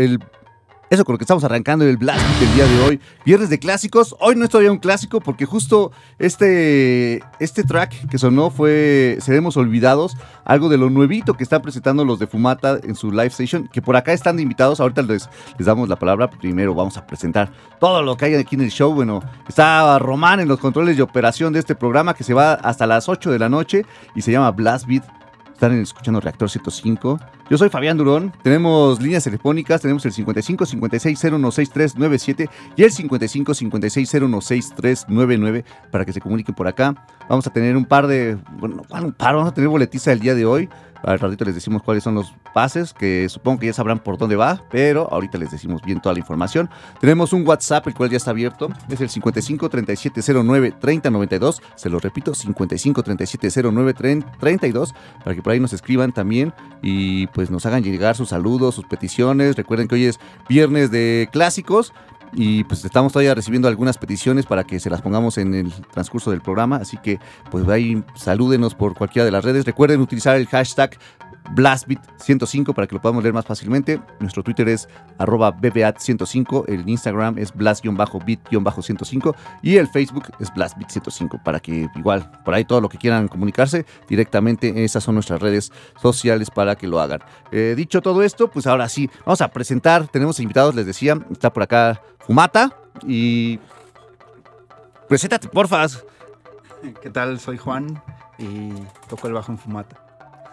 El eso con lo que estamos arrancando el Blast del día de hoy. Viernes de clásicos. Hoy no es todavía un clásico porque justo este, este track que sonó fue Seremos Olvidados. Algo de lo nuevito que están presentando los de Fumata en su live station. Que por acá están invitados. Ahorita les, les damos la palabra. Primero vamos a presentar todo lo que hay aquí en el show. Bueno, está Román en los controles de operación de este programa que se va hasta las 8 de la noche y se llama Blast Beat. Están escuchando Reactor 105. Yo soy Fabián Durón. Tenemos líneas telefónicas. Tenemos el 55 56 016397 y el 55 56 016399 para que se comuniquen por acá. Vamos a tener un par de. Bueno, un par. Vamos a tener boletiza el día de hoy. Al ratito les decimos cuáles son los pases, que supongo que ya sabrán por dónde va, pero ahorita les decimos bien toda la información. Tenemos un WhatsApp, el cual ya está abierto, es el 55 3709 3092. Se lo repito, 55 3709 3032, para que por ahí nos escriban también y pues nos hagan llegar sus saludos, sus peticiones. Recuerden que hoy es viernes de clásicos y pues estamos todavía recibiendo algunas peticiones para que se las pongamos en el transcurso del programa, así que pues ahí salúdenos por cualquiera de las redes. Recuerden utilizar el hashtag BlastBeat105 para que lo podamos leer más fácilmente. Nuestro Twitter es arroba BBAT105, el Instagram es blast-beat-105 y el Facebook es BlastBeat105 para que igual por ahí todo lo que quieran comunicarse directamente, esas son nuestras redes sociales para que lo hagan. Eh, dicho todo esto, pues ahora sí, vamos a presentar, tenemos invitados, les decía, está por acá Fumata y... Preséntate, porfa. ¿Qué tal? Soy Juan y toco el bajo en Fumata.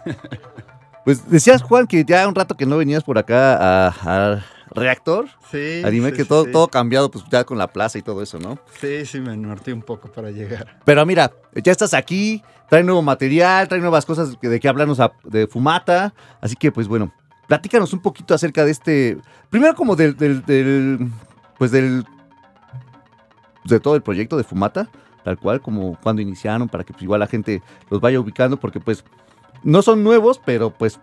Pues decías, Juan, que ya un rato que no venías por acá a, Reactor. Sí. Anime que todo, todo cambiado, pues ya con la plaza y todo eso, ¿no? Sí, sí, me norté un poco para llegar. Pero mira, ya estás aquí, trae nuevo material, trae nuevas cosas de que hablarnos de Fumata. Así que, pues bueno, platícanos un poquito acerca de este. Primero, como del. del, pues del. de todo el proyecto de Fumata, tal cual, como cuando iniciaron, para que pues, igual la gente los vaya ubicando, porque pues no son nuevos, pero pues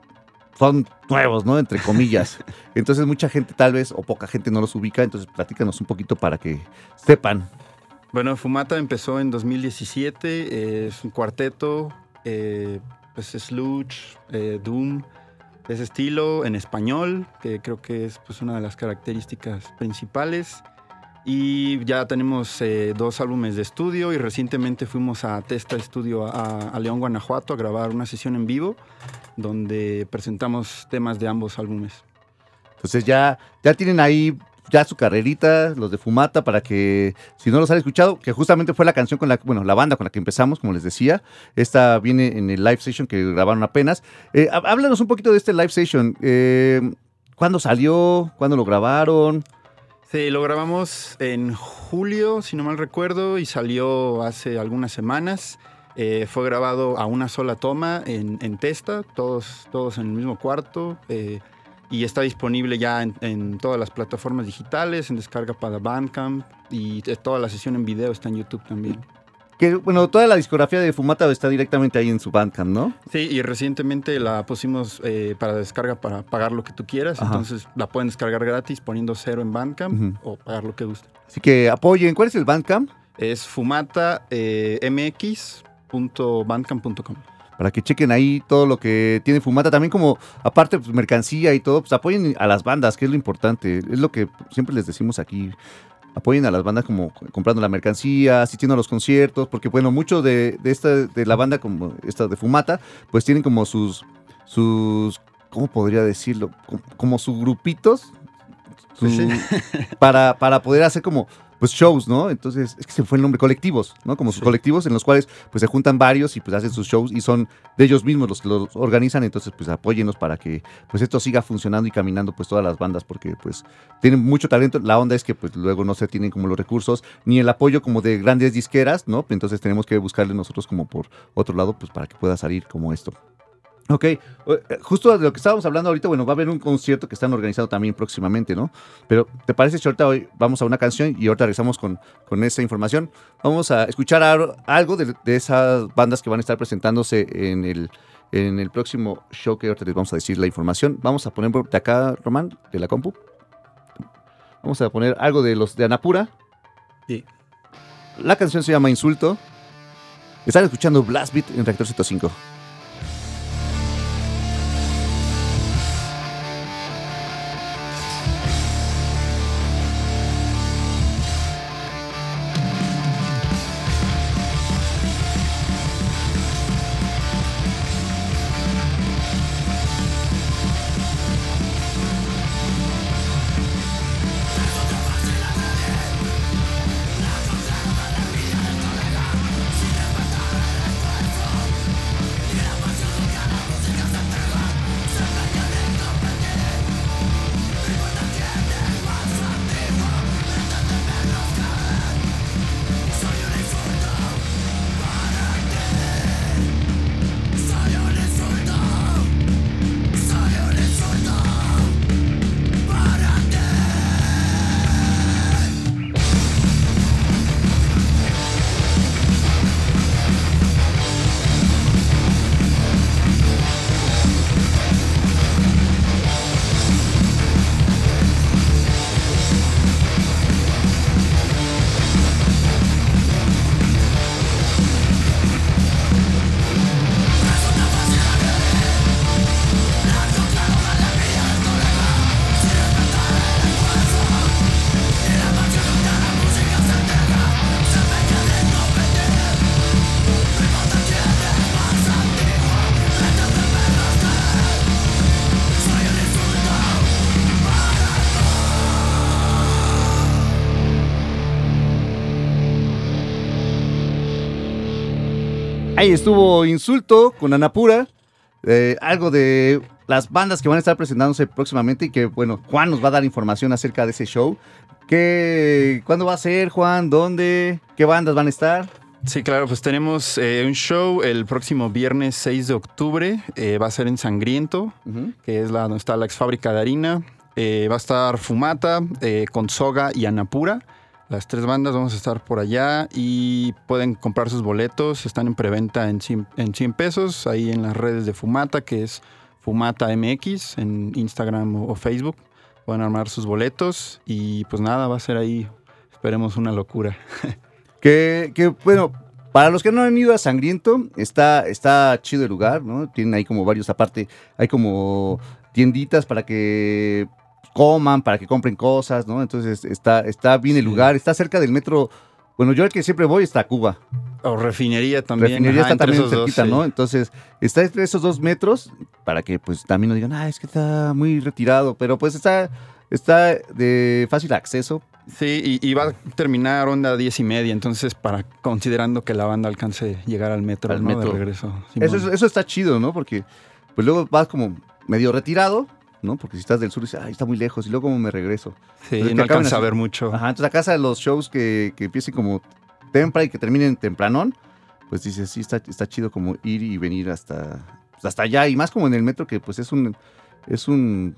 son nuevos, ¿no? Entre comillas. Entonces mucha gente tal vez o poca gente no los ubica, entonces platícanos un poquito para que sepan. Bueno, Fumata empezó en 2017, es un cuarteto, eh, pues sludge, eh, doom, ese estilo en español, que creo que es pues, una de las características principales. Y ya tenemos eh, dos álbumes de estudio y recientemente fuimos a Testa Estudio a, León, Guanajuato, a grabar una sesión en vivo donde presentamos temas de ambos álbumes. Entonces ya, ya tienen ahí ya su carrerita, los de Fumata, para que si no los han escuchado, que justamente fue la canción con la, bueno, la banda con la que empezamos, como les decía. Esta viene en el live session que grabaron apenas. Eh, háblanos un poquito de este live session. Eh, ¿Cuándo salió? ¿Cuándo lo grabaron? Sí, lo grabamos en julio, si no mal recuerdo, y salió hace algunas semanas. Eh, fue grabado a una sola toma en, Testa, todos, todos en el mismo cuarto. Eh, y está disponible ya en, todas las plataformas digitales, en descarga para Bandcamp y toda la sesión en video está en YouTube también. Que, bueno, toda la discografía de Fumata está directamente ahí en su Bandcamp, ¿no? Sí, y recientemente la pusimos eh, para descarga para pagar lo que tú quieras. Entonces la pueden descargar gratis poniendo cero en Bandcamp o pagar lo que guste. Así que apoyen. ¿Cuál es el Bandcamp? Es fumatamx.bandcamp.com. para que chequen ahí todo lo que tiene Fumata. También como, aparte, pues, mercancía y todo, pues apoyen a las bandas, que es lo importante. Es lo que siempre les decimos aquí apoyen a las bandas como comprando la mercancía, asistiendo a los conciertos, porque bueno, mucho de, esta, de la banda como esta de Fumata, pues tienen como sus, sus, ¿cómo podría decirlo? Como, sus grupitos, para, para poder hacer como pues shows, ¿no? Entonces, es que se fue el nombre, colectivos, ¿no? Como sus colectivos en los cuales pues se juntan varios y pues hacen sus shows y son de ellos mismos los que los organizan, entonces pues apóyennos para que pues esto siga funcionando y caminando pues todas las bandas porque pues tienen mucho talento, la onda es que pues luego no se tienen como los recursos ni el apoyo como de grandes disqueras, ¿no? Entonces tenemos que buscarle nosotros como por otro lado pues para que pueda salir como esto. Ok, eh, justo de lo que estábamos hablando ahorita, bueno, va a haber un concierto que están organizando también próximamente, ¿no? Pero, ¿te parece si ahorita hoy vamos a una canción y ahorita regresamos con, con esa información? Vamos a escuchar algo de, esas bandas que van a estar presentándose en el, en el próximo show que ahorita les vamos a decir la información. Vamos a poner de acá, Román, de la compu. Vamos a poner algo de los de Anapura. Sí. La canción se llama Insulto. Están escuchando Blast Beat en Reactor 105. Ahí estuvo Insulto con Anapura. eh, algo de las bandas que van a estar presentándose próximamente y que, bueno, Juan nos va a dar información acerca de ese show. ¿Qué, ¿Cuándo va a ser, Juan? ¿Dónde? ¿Qué bandas van a estar? Sí, claro, pues tenemos eh, un show el próximo viernes 6 de octubre. eh, va a ser en Sangriento, que es la donde está la ex fábrica de harina. Va a estar Fumata, con Soga y Anapura. Las tres bandas vamos a estar por allá y pueden comprar sus boletos. Están en preventa en 100, en 100 pesos ahí en las redes de Fumata, que es Fumata MX en Instagram o, o Facebook. Pueden armar sus boletos y pues nada, va a ser ahí, esperemos una locura. Que, que, bueno, para los que no han ido a Sangriento, está, está chido el lugar, ¿no? Tienen ahí como varios, aparte, hay como tienditas para que coman, para que compren cosas, ¿no? Entonces está, está bien el lugar, está cerca del metro. Bueno, yo el que siempre voy está a Cuba. O refinería también. Refinería ajá, está también dos, cerquita, sí. ¿no? Entonces, está entre esos dos metros para que pues también no digan, ah, es que está muy retirado, pero pues está, está de fácil acceso. Sí, y, y va a terminar onda diez y media, entonces para considerando que la banda alcance llegar al metro, Al ¿no? metro. De regreso. Eso, eso está chido, ¿no? Porque pues luego vas como medio retirado, ¿no? Porque si estás del sur dices, ay, está muy lejos, y luego como me regreso. sí, no alcanza a ver mucho. Ajá, entonces a casa de los shows que, que empiecen como temprano y que terminen tempranón, pues dices, sí, está, está chido como ir y venir hasta, pues, hasta allá, y más como en el metro, que pues es un, es un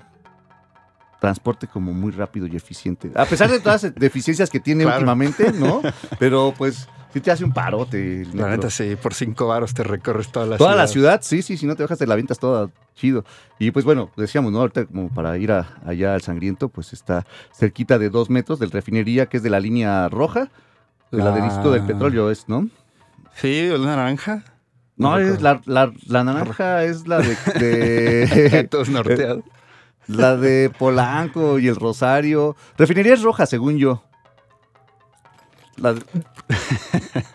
transporte como muy rápido y eficiente. A pesar de todas las deficiencias que tiene Claro. últimamente, ¿no? Pero pues sí te hace un parote. el La neta, sí, por cinco varos te recorres toda la Toda ciudad. la ciudad, sí, sí, si no te bajas te la avientas toda chido. Y pues bueno, decíamos, ¿no? Ahorita como para ir a- allá al Sangriento, pues está cerquita de dos metros del refinería, que es de la línea roja, de la, del Instituto del Petróleo, es, ¿no? Sí, el naranja. No, No es la, la, la naranja es la de, de- Todos norteados. La de Polanco y el Rosario. Refinería es roja, según yo. La de-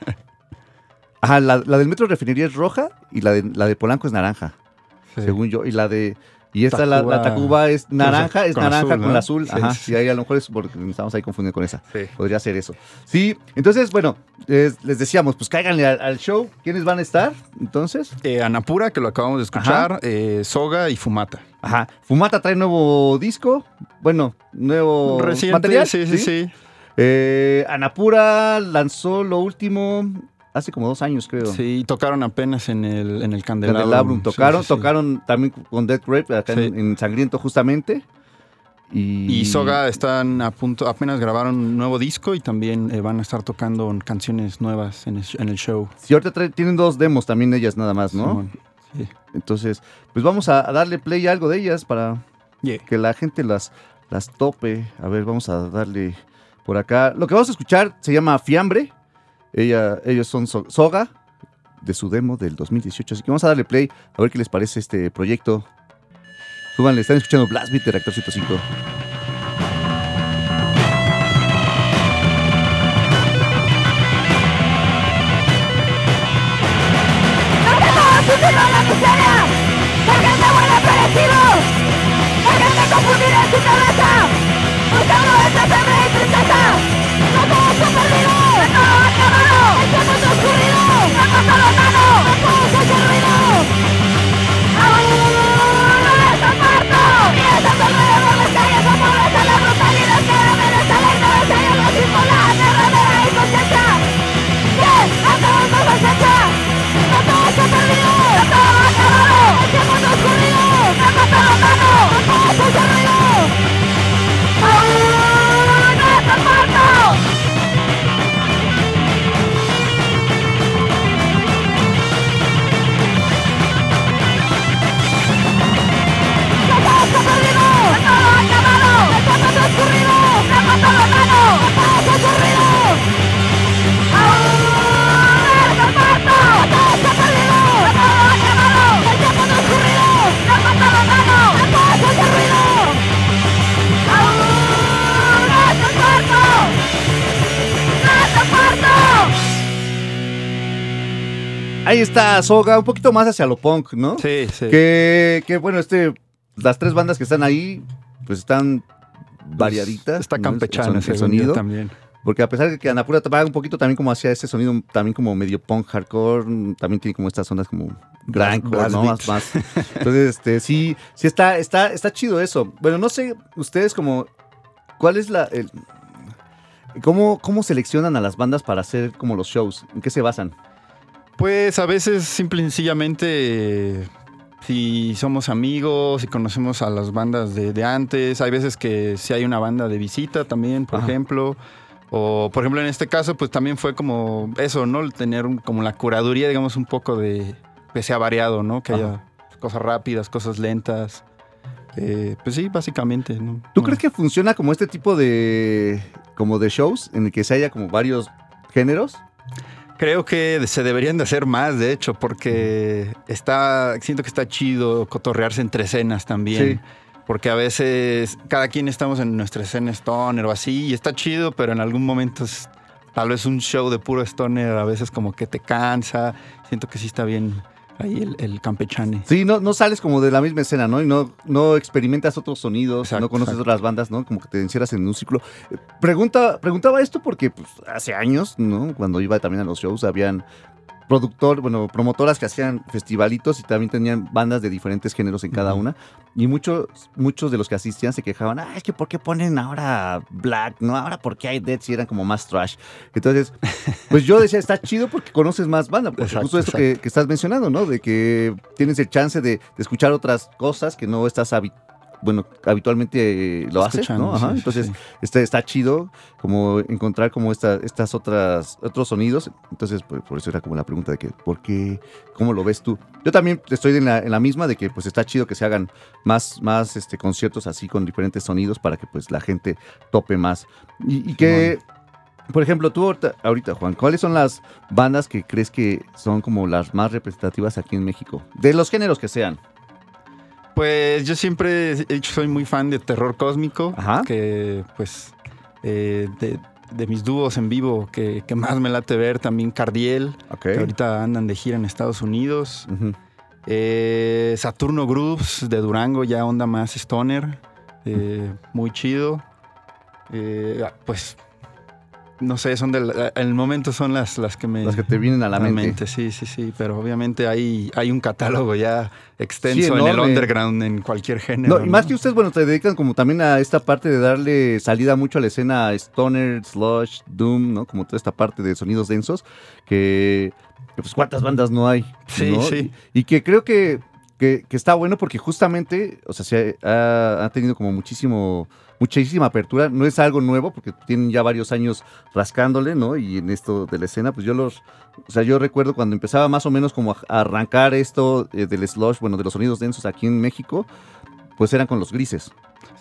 Ajá, la, la del metro refinería es roja y la de, la de Polanco es naranja. Sí. según yo. Y la de. Y esta, la, la Tacuba- es naranja, es con naranja azul, con el azul. Sí, Ajá. sí. Y ahí a lo mejor es porque nos estamos ahí confundiendo con esa. Sí. Podría ser eso. Sí, entonces, bueno, les, les decíamos, pues cáiganle al, al show. ¿Quiénes van a estar? Entonces. Eh, Anapura, que lo acabamos de escuchar, eh, Soga y Fumata. Ajá. Fumata trae nuevo disco. Bueno, nuevo Reciente, material. sí, sí, sí. Eh, Anapura lanzó lo último hace como dos años, creo. Sí, tocaron apenas en el, en el Candelabrum. Candelabrum tocaron, sí, sí. tocaron también con Death Grape acá en, Sangriento justamente. Y, Y Soga están a punto, apenas grabaron un nuevo disco y también eh, van a estar tocando canciones nuevas en el, en el show. Sí, ahorita tienen dos demos también ellas nada más, ¿no? Simón. Entonces, pues vamos a, darle play a algo de ellas para Yeah. que la gente las, las tope. A ver, vamos a darle por acá. Lo que vamos a escuchar se llama Fiambre. Ella, ellos son So- Soga, de su demo del 2018. Así que vamos a darle play a ver qué les parece este proyecto. Súbanle, están escuchando Blast Beat de Reactor 105. funciona la ¡Hasta luego! Ahí está Soga, un poquito más hacia lo punk, ¿no? Sí, sí. Que, que, bueno, este, las tres bandas que están ahí, pues están variaditas. Está ¿no? El sonido. también. Porque a pesar de que Anapura va un poquito también como hacia ese sonido, también como medio punk hardcore, también tiene como estas ondas como grindcore, ¿no? Más, más. Entonces, este, sí, sí está, está, está chido eso. Bueno, no sé, ustedes como, ¿cuál es la, el- cómo, cómo seleccionan a las bandas para hacer como los shows? ¿En qué se basan? Pues a veces simple y sencillamente si somos amigos, si conocemos a las bandas de, de antes, hay veces que si hay una banda de visita también, por Ajá. ejemplo. O por ejemplo en este caso pues también fue como eso, ¿no? El Tener un- como la curaduría, digamos, un poco de que sea variado, ¿no? Que Ajá. haya cosas rápidas, cosas lentas. Eh, pues sí, básicamente. ¿no? ¿Tú No. crees que funciona como este tipo de, como de shows en el que se haya como varios géneros? Creo que se deberían de hacer más, de hecho, porque está, siento que está chido cotorrearse entre escenas también. Sí. Porque a veces cada quien estamos en nuestra escena stoner o así, y está chido, pero en algún momento es tal vez un show de puro stoner, a veces como que te cansa. Siento que sí está bien ahí el, el campechane. Sí, no, no sales como de la misma escena, ¿no? Y no, no experimentas otros sonidos, Exacto, no conoces exacto. otras bandas, ¿no? Como que te encierras en un ciclo. Eh, Pregunta, preguntaba esto porque pues, hace años, ¿no? Cuando iba también a los shows, habían productor, bueno, promotoras que hacían festivalitos y también tenían bandas de diferentes géneros en cada una. Y muchos, muchos de los que asistían se quejaban, ah, es que ¿por qué ponen ahora black? ¿No? Ahora ¿por qué hay dead si eran como más trash? Entonces, pues yo decía, está chido porque conoces más banda. Porque Exacto, justo esto que, que estás mencionando, ¿no? De que tienes el chance de, de escuchar otras cosas que no estás habi- bueno, habitualmente eh, lo haces, ¿no? Ajá. sí, Entonces, sí. Está, está chido como encontrar como esta, estas otras, otros sonidos. Entonces, pues, por eso era como la pregunta de que, ¿por qué? ¿Cómo lo ves tú? Yo también estoy en la, en la misma de que pues está chido que se hagan más, más este, conciertos así con diferentes sonidos para que pues la gente tope más. Y, y que, por ejemplo, tú ahorita, ahorita, Juan, ¿cuáles son las bandas que crees que son como las más representativas aquí en México? De los géneros que sean. Pues yo siempre he dicho, soy muy fan de terror cósmico, Ajá. que pues eh, de, de mis dúos en vivo que, que más me late ver, también Cardiel, que ahorita andan de gira en Estados Unidos. Eh, Saturno Groups de Durango, ya onda más stoner, eh, muy chido. Pues no sé, son del el momento son las, las que me Las que te vienen a la mente. Sí, sí, sí, pero obviamente hay, hay un catálogo ya extenso en el underground en cualquier género. No, y más que ustedes, bueno, te dedican como también a esta parte de darle salida mucho a la escena Stoner, Slush, Doom, ¿no? Como toda esta parte de sonidos densos, que, pues cuántas bandas no hay. Sí, ¿no? sí. Y, y que creo que, que, que está bueno porque justamente, o sea, se ha, ha tenido como muchísimo, muchísima apertura. No es algo nuevo porque tienen ya varios años rascándole, ¿no? Y en esto de la escena, pues yo los, o sea, yo recuerdo cuando empezaba más o menos como a arrancar esto eh, del slush, bueno, de los sonidos densos aquí en México, pues eran con los grises.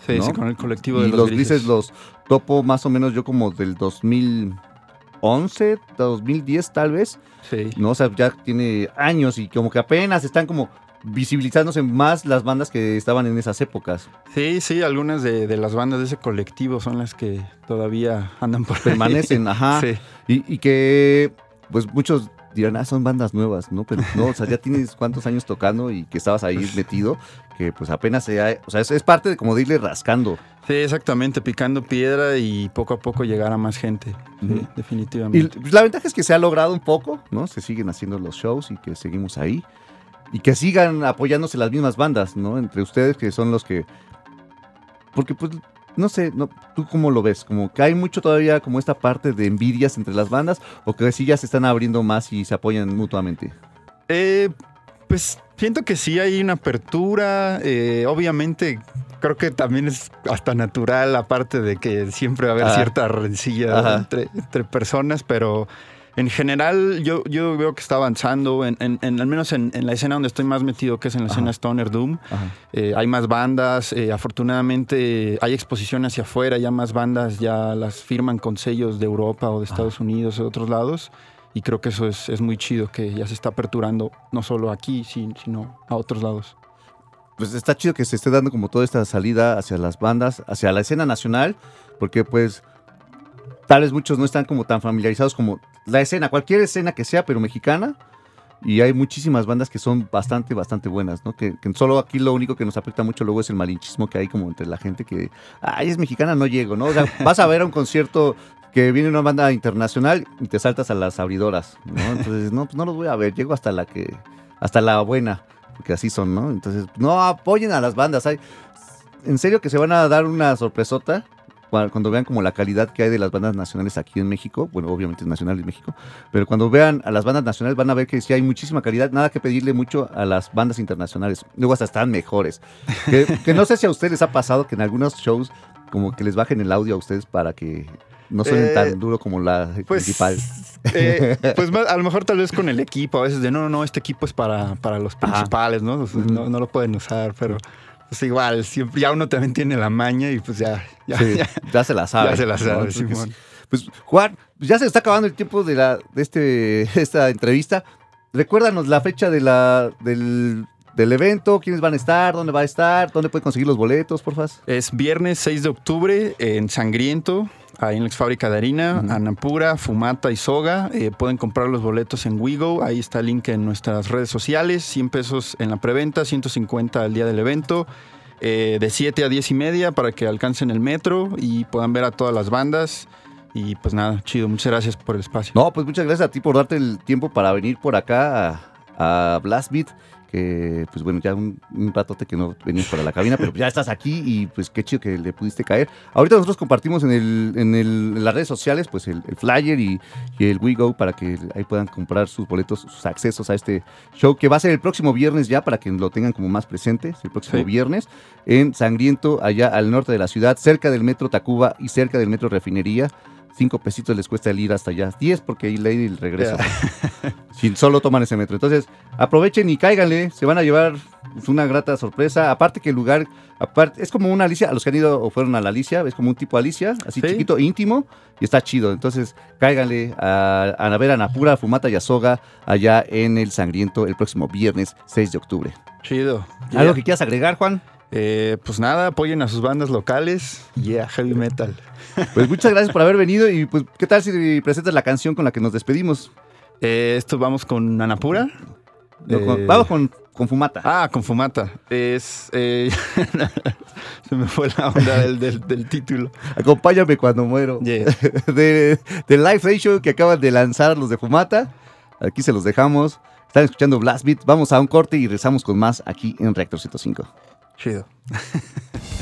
Sí, ¿no? sí, con el colectivo Y de los, los, grises. los topo más o menos yo como del 2011, 2010 tal vez, Sí. ¿no? O sea, ya tiene años y como que apenas están como visibilizándose más las bandas que estaban en esas épocas. sí, sí, algunas de, de las bandas de ese colectivo son las que todavía andan por ahí. Permanecen, ajá. Sí. Y, y que, pues muchos dirán, ah, son bandas nuevas, ¿no? Pero no, o sea, ya tienes cuántos años tocando y que estabas ahí metido, que pues apenas se ha- o sea, es, es parte de como de irle rascando. Sí, exactamente, picando piedra y poco a poco llegar a más gente. Sí. Y definitivamente. pues, la ventaja es que se ha logrado un poco, ¿no? Se siguen haciendo los shows y que seguimos ahí. Y que sigan apoyándose las mismas bandas, ¿no? Entre ustedes que son los que... Porque pues, no sé, no, ¿tú cómo lo ves? Como que hay mucho todavía como esta parte de envidias entre las bandas o que sí ya se están abriendo más y se apoyan mutuamente. Eh, pues siento que sí hay una apertura. eh, obviamente, creo que también es hasta natural, aparte de que siempre va a haber cierta rencilla Ajá. entre, entre personas, pero en general yo, yo veo que está avanzando, en, en- en- al menos en, en la escena donde estoy más metido, que es en la Ajá. escena Stoner Doom. Eh, hay más bandas, eh, afortunadamente hay exposición hacia afuera, ya más bandas ya las firman con sellos de Europa o de Estados Unidos o de otros lados. Y creo que eso es, es muy chido, que ya se está aperturando no solo aquí, sin- sino a otros lados. Pues está chido que se esté dando como toda esta salida hacia las bandas, hacia la escena nacional, porque pues tal vez muchos no están como tan familiarizados como la escena, cualquier escena que sea, pero mexicana. Y hay muchísimas bandas que son bastante, bastante buenas, ¿no? Que, solo aquí lo único que nos afecta mucho luego es el malinchismo que hay como entre la gente que, ay, es mexicana, no llego, ¿no? O vas a ver a un concierto que viene una banda internacional y te saltas a las abridoras, ¿no? Entonces, no, pues no los voy a ver, llego hasta la que, hasta la buena, porque así son, ¿no? Entonces, no apoyen a las bandas, hay, en serio que se van a dar una sorpresota cuando vean como la calidad que hay de las bandas nacionales aquí en México, bueno, obviamente es nacional en México, pero cuando vean a las bandas nacionales van a ver que sí hay muchísima calidad, nada que pedirle mucho a las bandas internacionales, luego hasta están mejores. Que, que no sé si a ustedes les ha pasado que en algunos shows como que les bajen el audio a ustedes para que no suenen Eh, tan duro como la Pues, principal. eh, pues más- a lo mejor tal vez con el equipo, a veces de no, no, no, este equipo es para, para los principales, ¿no? O sea, no? No lo pueden usar, pero pues igual, siempre, ya uno también tiene la maña y pues ya, ya, Sí, ya, ya se la sabe. ya se la sabe, Simón. Pues Juan, pues ya se está acabando el tiempo de, la, de este, esta entrevista. Recuérdanos la fecha de la, del, del evento, quiénes van a estar, dónde va a estar, dónde pueden conseguir los boletos, porfa. Es viernes 6 de octubre en Sangriento, ahí en la ex fábrica de harina, Ujú. Anapura, Fumata y Soga. Eh, pueden comprar los boletos en Wigo, ahí está el link en nuestras redes sociales, 100 pesos en la preventa, 150 al día del evento. eh, de 7 a 10 y media para que alcancen el metro y puedan ver a todas las bandas. Y pues nada, chido, muchas gracias por el espacio. No, pues muchas gracias a ti por darte el tiempo para venir por acá a, a Blast Beat. Que pues bueno, ya un, un ratote que no venías para la cabina, pero ya estás aquí y pues qué chido que le pudiste caer. Ahorita nosotros compartimos en, el, en, el- en las redes sociales pues el, el flyer y, y el WeGo para que ahí puedan comprar sus boletos, sus accesos a este show que va a ser el próximo viernes ya para que lo tengan como más presente, el próximo Sí. viernes en Sangriento, allá al norte de la ciudad, cerca del metro Tacuba y cerca del metro Refinería. Cinco pesitos les cuesta el ir hasta allá. Diez porque ahí ley el regreso. si solo toman ese metro. Entonces, aprovechen y cáiganle. Se van a llevar una grata sorpresa. Aparte que el lugar, aparte, es como una Alicia. A los que han ido o fueron a la Alicia, es como un tipo Alicia, así Sí. chiquito, íntimo, y está chido. Entonces, cáiganle a, a ver a Napura, Fumata y Azoga allá en el Sangriento el próximo viernes 6 de octubre. Chido. ¿Algo Yeah. que quieras agregar, Juan? Eh, pues nada, apoyen a sus bandas locales. Yeah, heavy metal. Pues muchas gracias por haber venido y pues, ¿qué tal si presentas la canción con la que nos despedimos? Eh, esto vamos con Anapura. No, con- Eh, vamos con, con Fumata. Ah, con Fumata. Es. eh, se me fue la onda del, del- del título. Acompáñame cuando muero. Yeah. de, del live show que acaban de lanzar los de Fumata. Aquí se los dejamos. Están escuchando Blast Beat. Vamos a un corte y rezamos con más aquí en Reactor 105. Chido.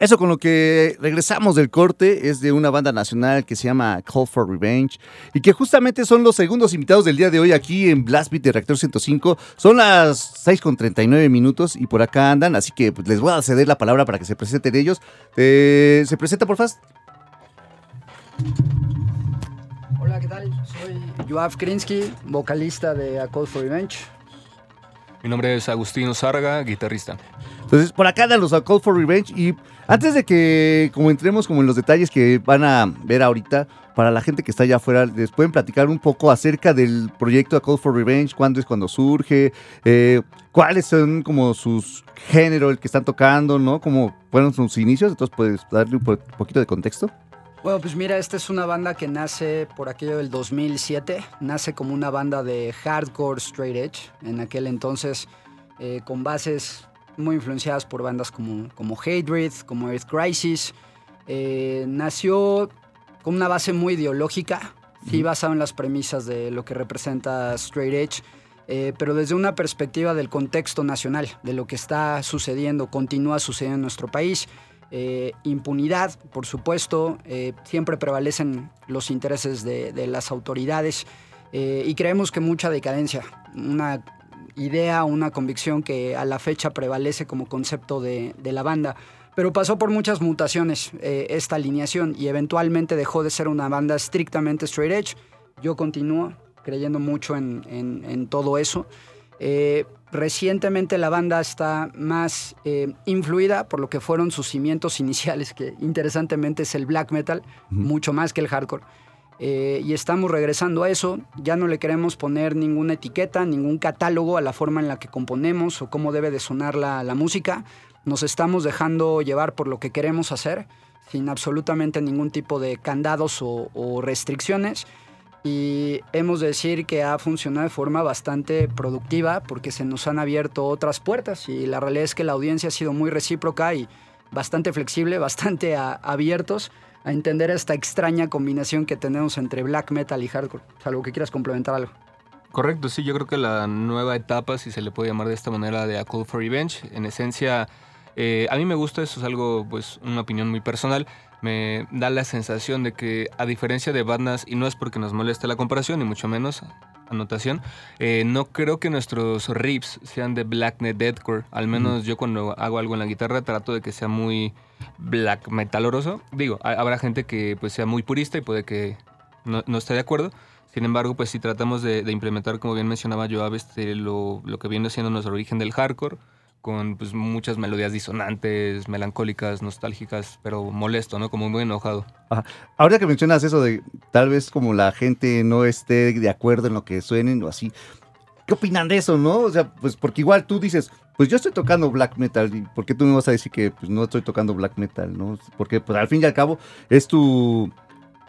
Eso con lo que regresamos del corte es de una banda nacional que se llama Call for Revenge y que justamente son los segundos invitados del día de hoy aquí en Blast Beat de Reactor 105. Son las 6 con 39 minutos y por acá andan, así que pues, les voy a ceder la palabra para que se presenten ellos. Eh, ¿Se presenta por fast? Hola, ¿qué tal? Soy Joab Krinsky, vocalista de A Call for Revenge. Mi nombre es Agustino Sarga, guitarrista. Entonces, por acá dan los A Call for Revenge. Y antes de que como entremos como en los detalles que van a ver ahorita, para la gente que está allá afuera, les pueden platicar un poco acerca del proyecto A Call for Revenge, cuándo es cuando surge, eh, cuáles son como sus géneros, el que están tocando, ¿no? Cómo fueron sus inicios. Entonces, puedes darle un po- poquito de contexto. Bueno, pues mira, esta es una banda que nace por aquello del 2007. Nace como una banda de hardcore straight edge en aquel entonces, eh, con bases muy influenciadas por bandas como, como Hatred, como Earth Crisis. Eh, nació con una base muy ideológica, sí, basado en las premisas de lo que representa straight edge. eh, pero desde una perspectiva del contexto nacional, de lo que está sucediendo, continúa sucediendo en nuestro país. Eh, impunidad, por supuesto, siempre prevalecen los intereses de, de las autoridades y creemos que mucha decadencia, una idea, una convicción que a la fecha prevalece como concepto de, de la banda. Pero pasó por muchas mutaciones eh, esta alineación y eventualmente dejó de ser una banda estrictamente straight edge. Yo continúo creyendo mucho en, en- en todo eso. Eh, recientemente la banda está más eh, influida por lo que fueron sus cimientos iniciales, que interesantemente es el black metal, mucho más que el hardcore. Eh, y estamos regresando a eso, ya no le queremos poner ninguna etiqueta, ningún catálogo a la forma en la que componemos o cómo debe de sonar la, la música. Nos estamos dejando llevar por lo que queremos hacer, sin absolutamente ningún tipo de candados o, o restricciones. Y hemos de decir que ha funcionado de forma bastante productiva porque se nos han abierto otras puertas y la realidad es que la audiencia ha sido muy recíproca y bastante flexible, bastante a- abiertos a entender esta extraña combinación que tenemos entre black metal y hardcore. Salvo que quieras complementar algo. Correcto, sí, yo creo que la nueva etapa, si se le puede llamar de esta manera, de A Call for Revenge, en esencia, eh, a mí me gusta, eso es algo, pues, una opinión muy personal, me da la sensación de que, a diferencia de bandas, y no es porque nos moleste la comparación, ni mucho menos, anotación, eh, no creo que nuestros riffs sean de blacknet deathcore, al menos yo cuando hago algo en la guitarra trato de que sea muy black metaloroso, digo, ha- habrá gente que pues sea muy purista y puede que no, no esté de acuerdo, sin embargo, pues si tratamos de, implementar, como bien mencionaba Joab, este, lo, lo que viene siendo nuestro origen del hardcore, con pues, muchas melodías disonantes, melancólicas, nostálgicas, pero molesto, ¿no? Como muy enojado. Ahora que mencionas eso de tal vez como la gente no esté de acuerdo en lo que suenen o así, ¿qué opinan de eso, no? O sea, pues porque igual tú dices, pues yo estoy tocando black metal, ¿y por qué tú me vas a decir que pues, no estoy tocando black metal, no? Porque pues al fin y al cabo es tu...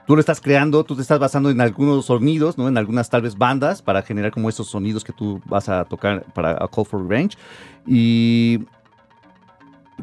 Tú lo estás creando, tú te estás basando en algunos sonidos, ¿no? En algunas tal vez bandas para generar como esos sonidos que tú vas a tocar para A Call for Revenge. Y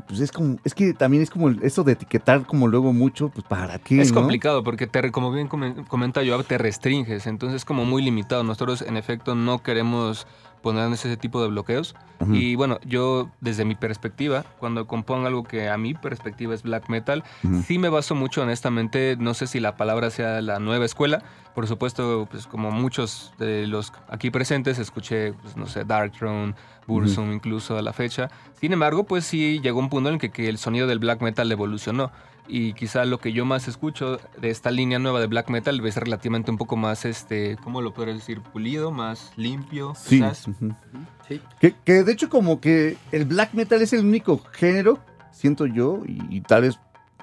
pues es como, es que también es como eso de etiquetar como luego mucho, pues para qué, Es ¿no? complicado porque, te, como bien comen- comenta Joab, te restringes, entonces es como muy limitado. Nosotros, en efecto, no queremos ponernos ese tipo de bloqueos. Ujú. Y bueno, yo desde mi perspectiva, cuando compongo algo que a mi perspectiva es black metal, Ujú. sí me baso mucho honestamente, no sé si la palabra sea la nueva escuela, por supuesto, pues como muchos de los aquí presentes, escuché, pues no sé, Dark Throne, Burzum incluso a la fecha. Sin embargo, pues sí llegó un punto en el que, que el sonido del black metal evolucionó. Y quizá lo que yo más escucho de esta línea nueva de black metal es relativamente un poco más, este, ¿cómo lo podría decir? Pulido, más limpio, Sí. quizás. Sí. Que, que de hecho como que el black metal es el único género, siento yo, y, y tal vez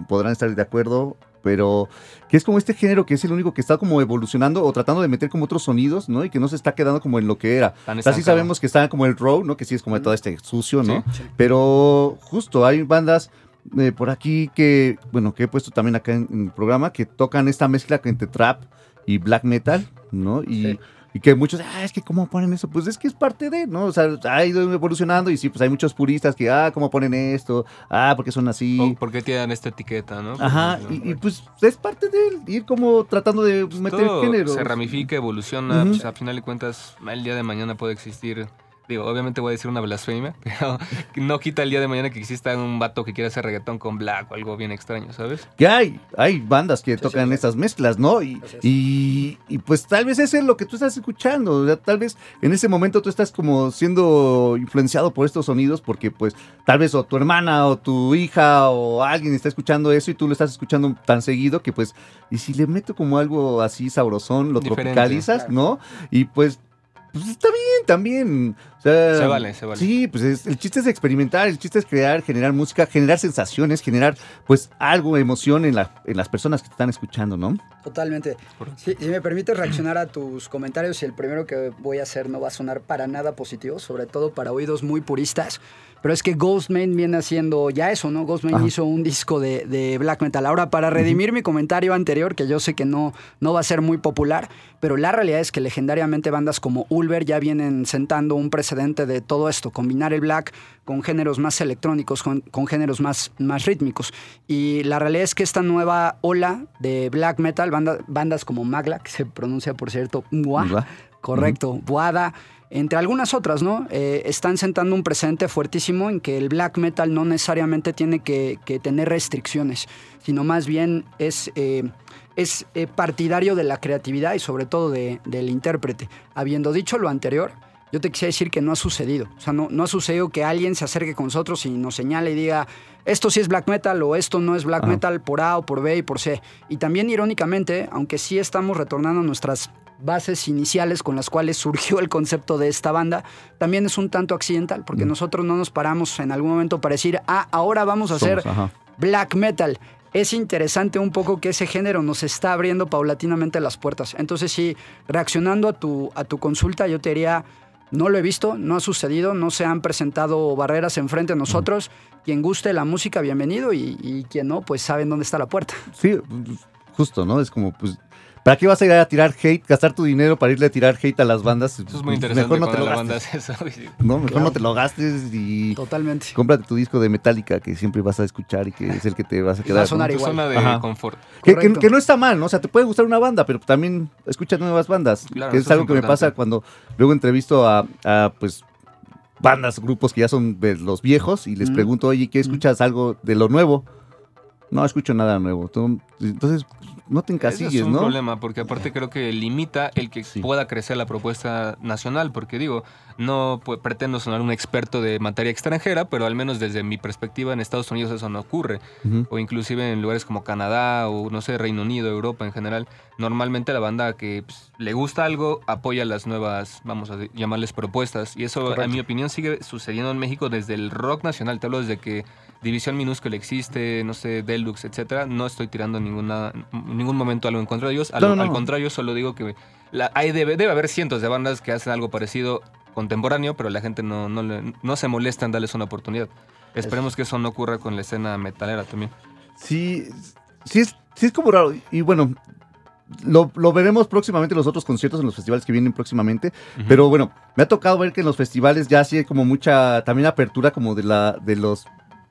podrán estar de acuerdo, pero que es como este género que es el único que está como evolucionando o tratando de meter como otros sonidos, ¿no? Y que no se está quedando como en lo que era. Tan O sea, sí estancado. sabemos que está como el row, ¿no? Que sí es como todo este sucio, ¿no? Sí. Pero justo hay bandas eh, por aquí que, bueno, que he puesto también acá en, en el programa, que tocan esta mezcla entre trap y black metal, ¿no? Y, Sí. y que muchos, ah, es que cómo ponen eso, pues es que es parte de, ¿no? O sea, ha ido evolucionando y sí, pues hay muchos puristas que, ah, ¿cómo ponen esto? Ah, porque son así. O ¿Por qué tienen esta etiqueta, no? Ajá, y, y, pues es parte de él, ir como tratando de meter Todo género. se ramifica, evoluciona, Ujú. pues, a final de cuentas el día de mañana puede existir, digo, obviamente voy a decir una blasfemia, pero no quita el día de mañana que exista un vato que quiera hacer reggaetón con black o algo bien extraño, ¿sabes? Que hay, hay bandas que Sí, tocan sí, sí. esas mezclas, ¿no? Y, es. y, y, pues tal vez ese es lo que tú estás escuchando. o sea, tal vez en ese momento tú estás como siendo influenciado por estos sonidos porque pues tal vez o tu hermana o tu hija o alguien está escuchando eso y tú lo estás escuchando tan seguido que pues, y si le meto como algo así sabrosón, lo Diferente. tropicalizas, ¿no? Y pues... Pues está bien también. Sea, Se vale, se vale. Sí, pues es- el chiste es experimentar, el chiste es crear, generar música, generar sensaciones, generar pues algo, emoción en, la, en las personas que te están escuchando, ¿no? Totalmente. Si, si me permites reaccionar a tus comentarios, y el primero que voy a hacer no va a sonar para nada positivo, sobre todo para oídos muy puristas, pero es que Ghostman viene haciendo ya eso, ¿no? Ghostman Ajá. hizo un disco de, de black metal. Ahora, para redimir mi comentario anterior, que yo sé que no, no va a ser muy popular, pero la realidad es que legendariamente bandas como Ulver ya vienen sentando un precedente de todo esto, combinar el black con géneros más electrónicos, con, con géneros más, más rítmicos. Y la realidad es que esta nueva ola de black metal, banda- bandas como Magla, que se pronuncia por cierto, Mua, correcto, Buada, entre algunas otras, ¿no? Eh, están sentando un precedente fuertísimo en que el black metal no necesariamente tiene que, que tener restricciones, sino más bien es, eh, es eh, partidario de la creatividad y sobre todo de- del intérprete. Habiendo dicho lo anterior, yo te quisiera decir que no ha sucedido. O sea, no, no ha sucedido que alguien se acerque con nosotros y nos señale y diga, esto sí es black metal o esto no es black metal por A o por B y por C. Y también irónicamente, aunque sí estamos retornando a nuestras bases iniciales con las cuales surgió el concepto de esta banda, también es un tanto accidental, porque Mm. nosotros no nos paramos en algún momento para decir, ah, ahora vamos a hacer ajá. black metal. Es interesante un poco que ese género nos está abriendo paulatinamente las puertas. Entonces, sí, reaccionando a tu, a tu consulta, yo te diría, no lo he visto, no ha sucedido, no se han presentado barreras enfrente de nosotros. Quien guste la música, bienvenido, y, y quien no, pues saben dónde está la puerta. Sí, justo, ¿no? Es como, pues, ¿para qué vas a ir a tirar hate, gastar tu dinero para irle a tirar hate a las bandas? Eso es muy Pues, interesante Mejor no te lo gastes. hace eso. No, mejor Claro. no te lo gastes y Totalmente. cómprate tu disco de Metallica que siempre vas a escuchar y que es el que te vas a va a quedar. sonar Tu igual. zona de Ajá. confort. Que, que- Correcto. que no está mal, ¿no? O sea, te puede gustar una banda, pero también escucha nuevas bandas. Claro, que es algo que me pasa cuando luego entrevisto a, a, pues, bandas, grupos que ya son de los viejos y les Mm. pregunto, oye, ¿qué escuchas algo de lo nuevo? No escucho nada nuevo. Entonces, no te Ese encasilles, es un ¿no? problema, porque aparte creo que limita el que Sí. pueda crecer la propuesta nacional, porque digo, no pretendo sonar un experto de materia extranjera, pero al menos desde mi perspectiva en Estados Unidos eso no ocurre, o inclusive en lugares como Canadá o no sé, Reino Unido, Europa en general, normalmente la banda que pues, le gusta algo apoya las nuevas, vamos a llamarles propuestas, y eso Correcto. en mi opinión sigue sucediendo en México desde el rock nacional, te hablo desde que División Minúscula existe, no sé, Deluxe, etcétera, no estoy tirando ninguna, en ningún momento algo en contra de ellos. Al, No, no, al contrario, solo digo que la- hay debe, debe haber cientos de bandas que hacen algo parecido contemporáneo, pero la gente no, no, le- no se molesta en darles una oportunidad. Esperemos que eso no ocurra con la escena metalera también. Sí, sí es, sí es como raro. Y bueno, lo, lo veremos próximamente en los otros conciertos, en los festivales que vienen próximamente. Pero bueno, me ha tocado ver que en los festivales ya sí hay como mucha, también apertura como de la, de los,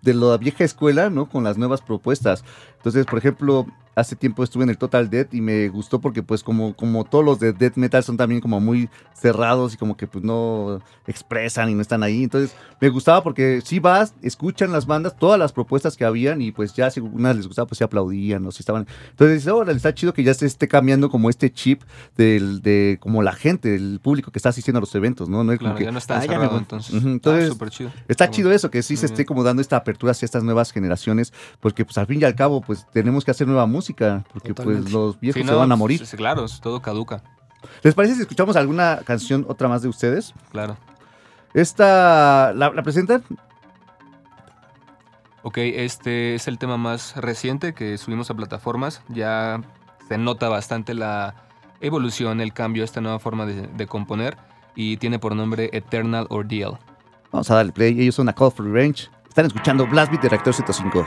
de la vieja escuela, ¿no? Con las nuevas propuestas. Entonces, por ejemplo, hace tiempo estuve en el Total Death y me gustó porque pues como, como todos los de Death Metal son también como muy cerrados y como que pues no expresan y no están ahí. Entonces, me gustaba porque si vas, escuchan las bandas, todas las propuestas que habían y pues ya si unas les gustaba, pues se aplaudían o si estaban. Entonces, órale, está chido que ya se esté cambiando como este chip del, de como la gente, el público que está asistiendo a los eventos, ¿no? No es como Claro, que, ya no está "Ah, ya encerrado voy". entonces. Ujú, Ah, entonces, súper chido. Está chido eso, que sí se esté como dando esta apertura hacia estas nuevas generaciones, porque pues al fin y al cabo pues tenemos que hacer nueva música, porque pues los viejos se van a morir. claro, todo caduca, ¿Les parece si escuchamos alguna canción, otra más de ustedes? claro. Esta, ¿la, la presentan? Ok, este es el tema más reciente que subimos a plataformas. Ya se nota bastante la evolución, el cambio, esta nueva forma de, de componer. Y tiene por nombre Eternal Ordeal. Vamos a darle play, ellos son a Call for Revenge. Están escuchando Blast Beat de Reactor 105.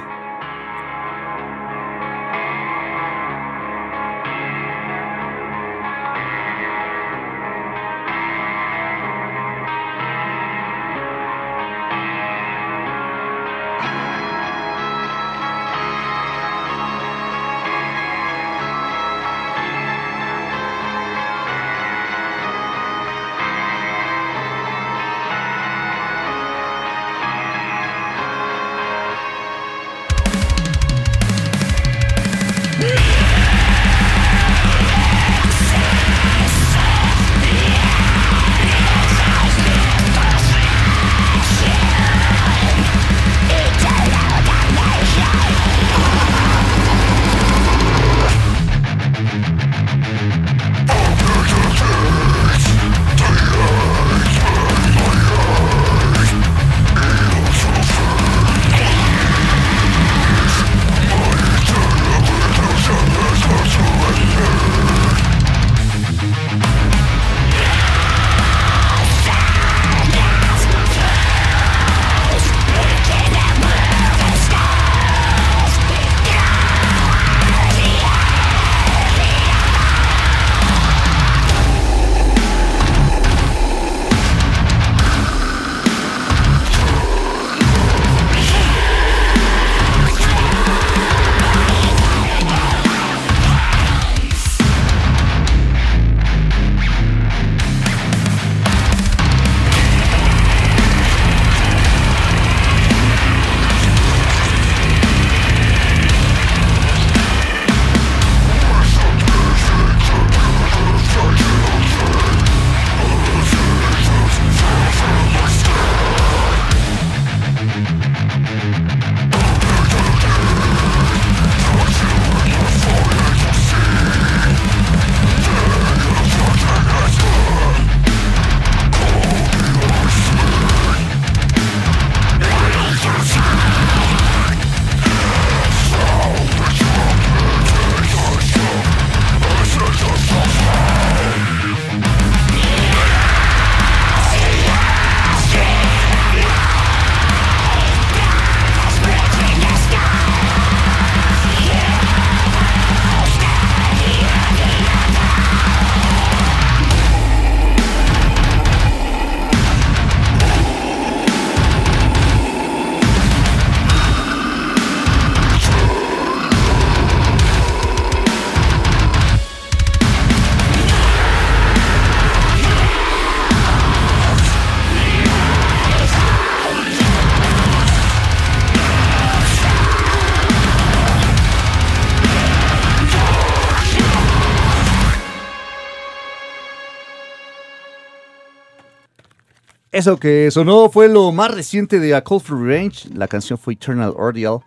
Eso que sonó fue lo más reciente de A Call for Revenge. La canción fue Eternal Ordeal.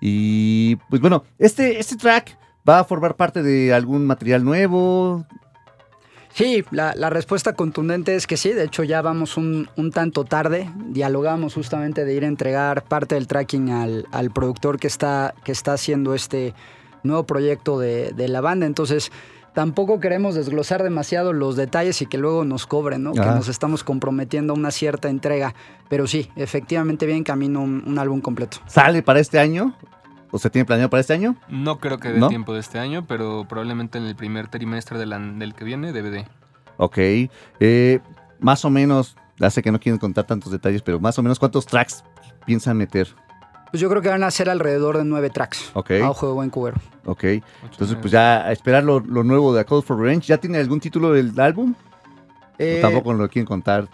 Y pues bueno, este, este track va a formar parte de algún material nuevo. Sí, la, la respuesta contundente es que sí. De hecho, ya vamos un, un tanto tarde. Dialogamos justamente de ir a entregar parte del tracking al, al productor que está, que está haciendo este nuevo proyecto de, de la banda. Entonces, tampoco queremos desglosar demasiado los detalles y que luego nos cobren, ¿no? Que nos estamos comprometiendo a una cierta entrega. Pero sí, efectivamente viene en camino un, un álbum completo. ¿Sale para este año? ¿O se tiene planeado para este año? No creo que dé ¿No? tiempo de este año, pero probablemente en el primer trimestre del, que viene, DVD. Ok. Eh, más o menos, ya sé que no quieren contar tantos detalles, pero más o menos cuántos tracks piensan meter. Pues yo creo que van a ser alrededor de nueve tracks. Ok. A ojo de buen cubero. Ok. Entonces, pues ya a esperar lo, lo nuevo de A Call for Revenge. ¿Ya tiene algún título del álbum? Eh, ¿O tampoco lo quieren contar?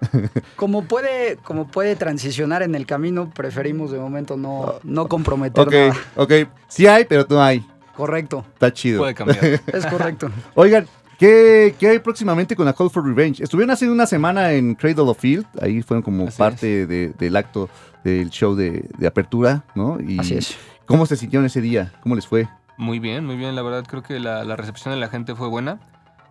Como puede, como puede transicionar en el camino, preferimos de momento no, no comprometer Ok, nada. ok. Sí hay, pero no hay. Correcto, Está chido. Puede cambiar. es correcto. Oigan, ¿qué, qué hay próximamente con A Call for Revenge? Estuvieron hace una semana en Cradle of Field. Ahí fueron como Así parte de- del acto del show de, de apertura, ¿no? Y Así es. ¿Cómo se sintieron ese día? ¿Cómo les fue? Muy bien, muy bien. La verdad creo que la, la recepción de la gente fue buena.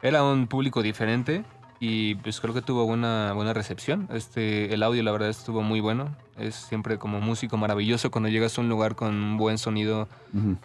Era un público diferente y pues creo que tuvo buena, buena recepción. Este, el audio la verdad estuvo muy bueno. Es siempre como músico maravilloso cuando llegas a un lugar con un buen sonido.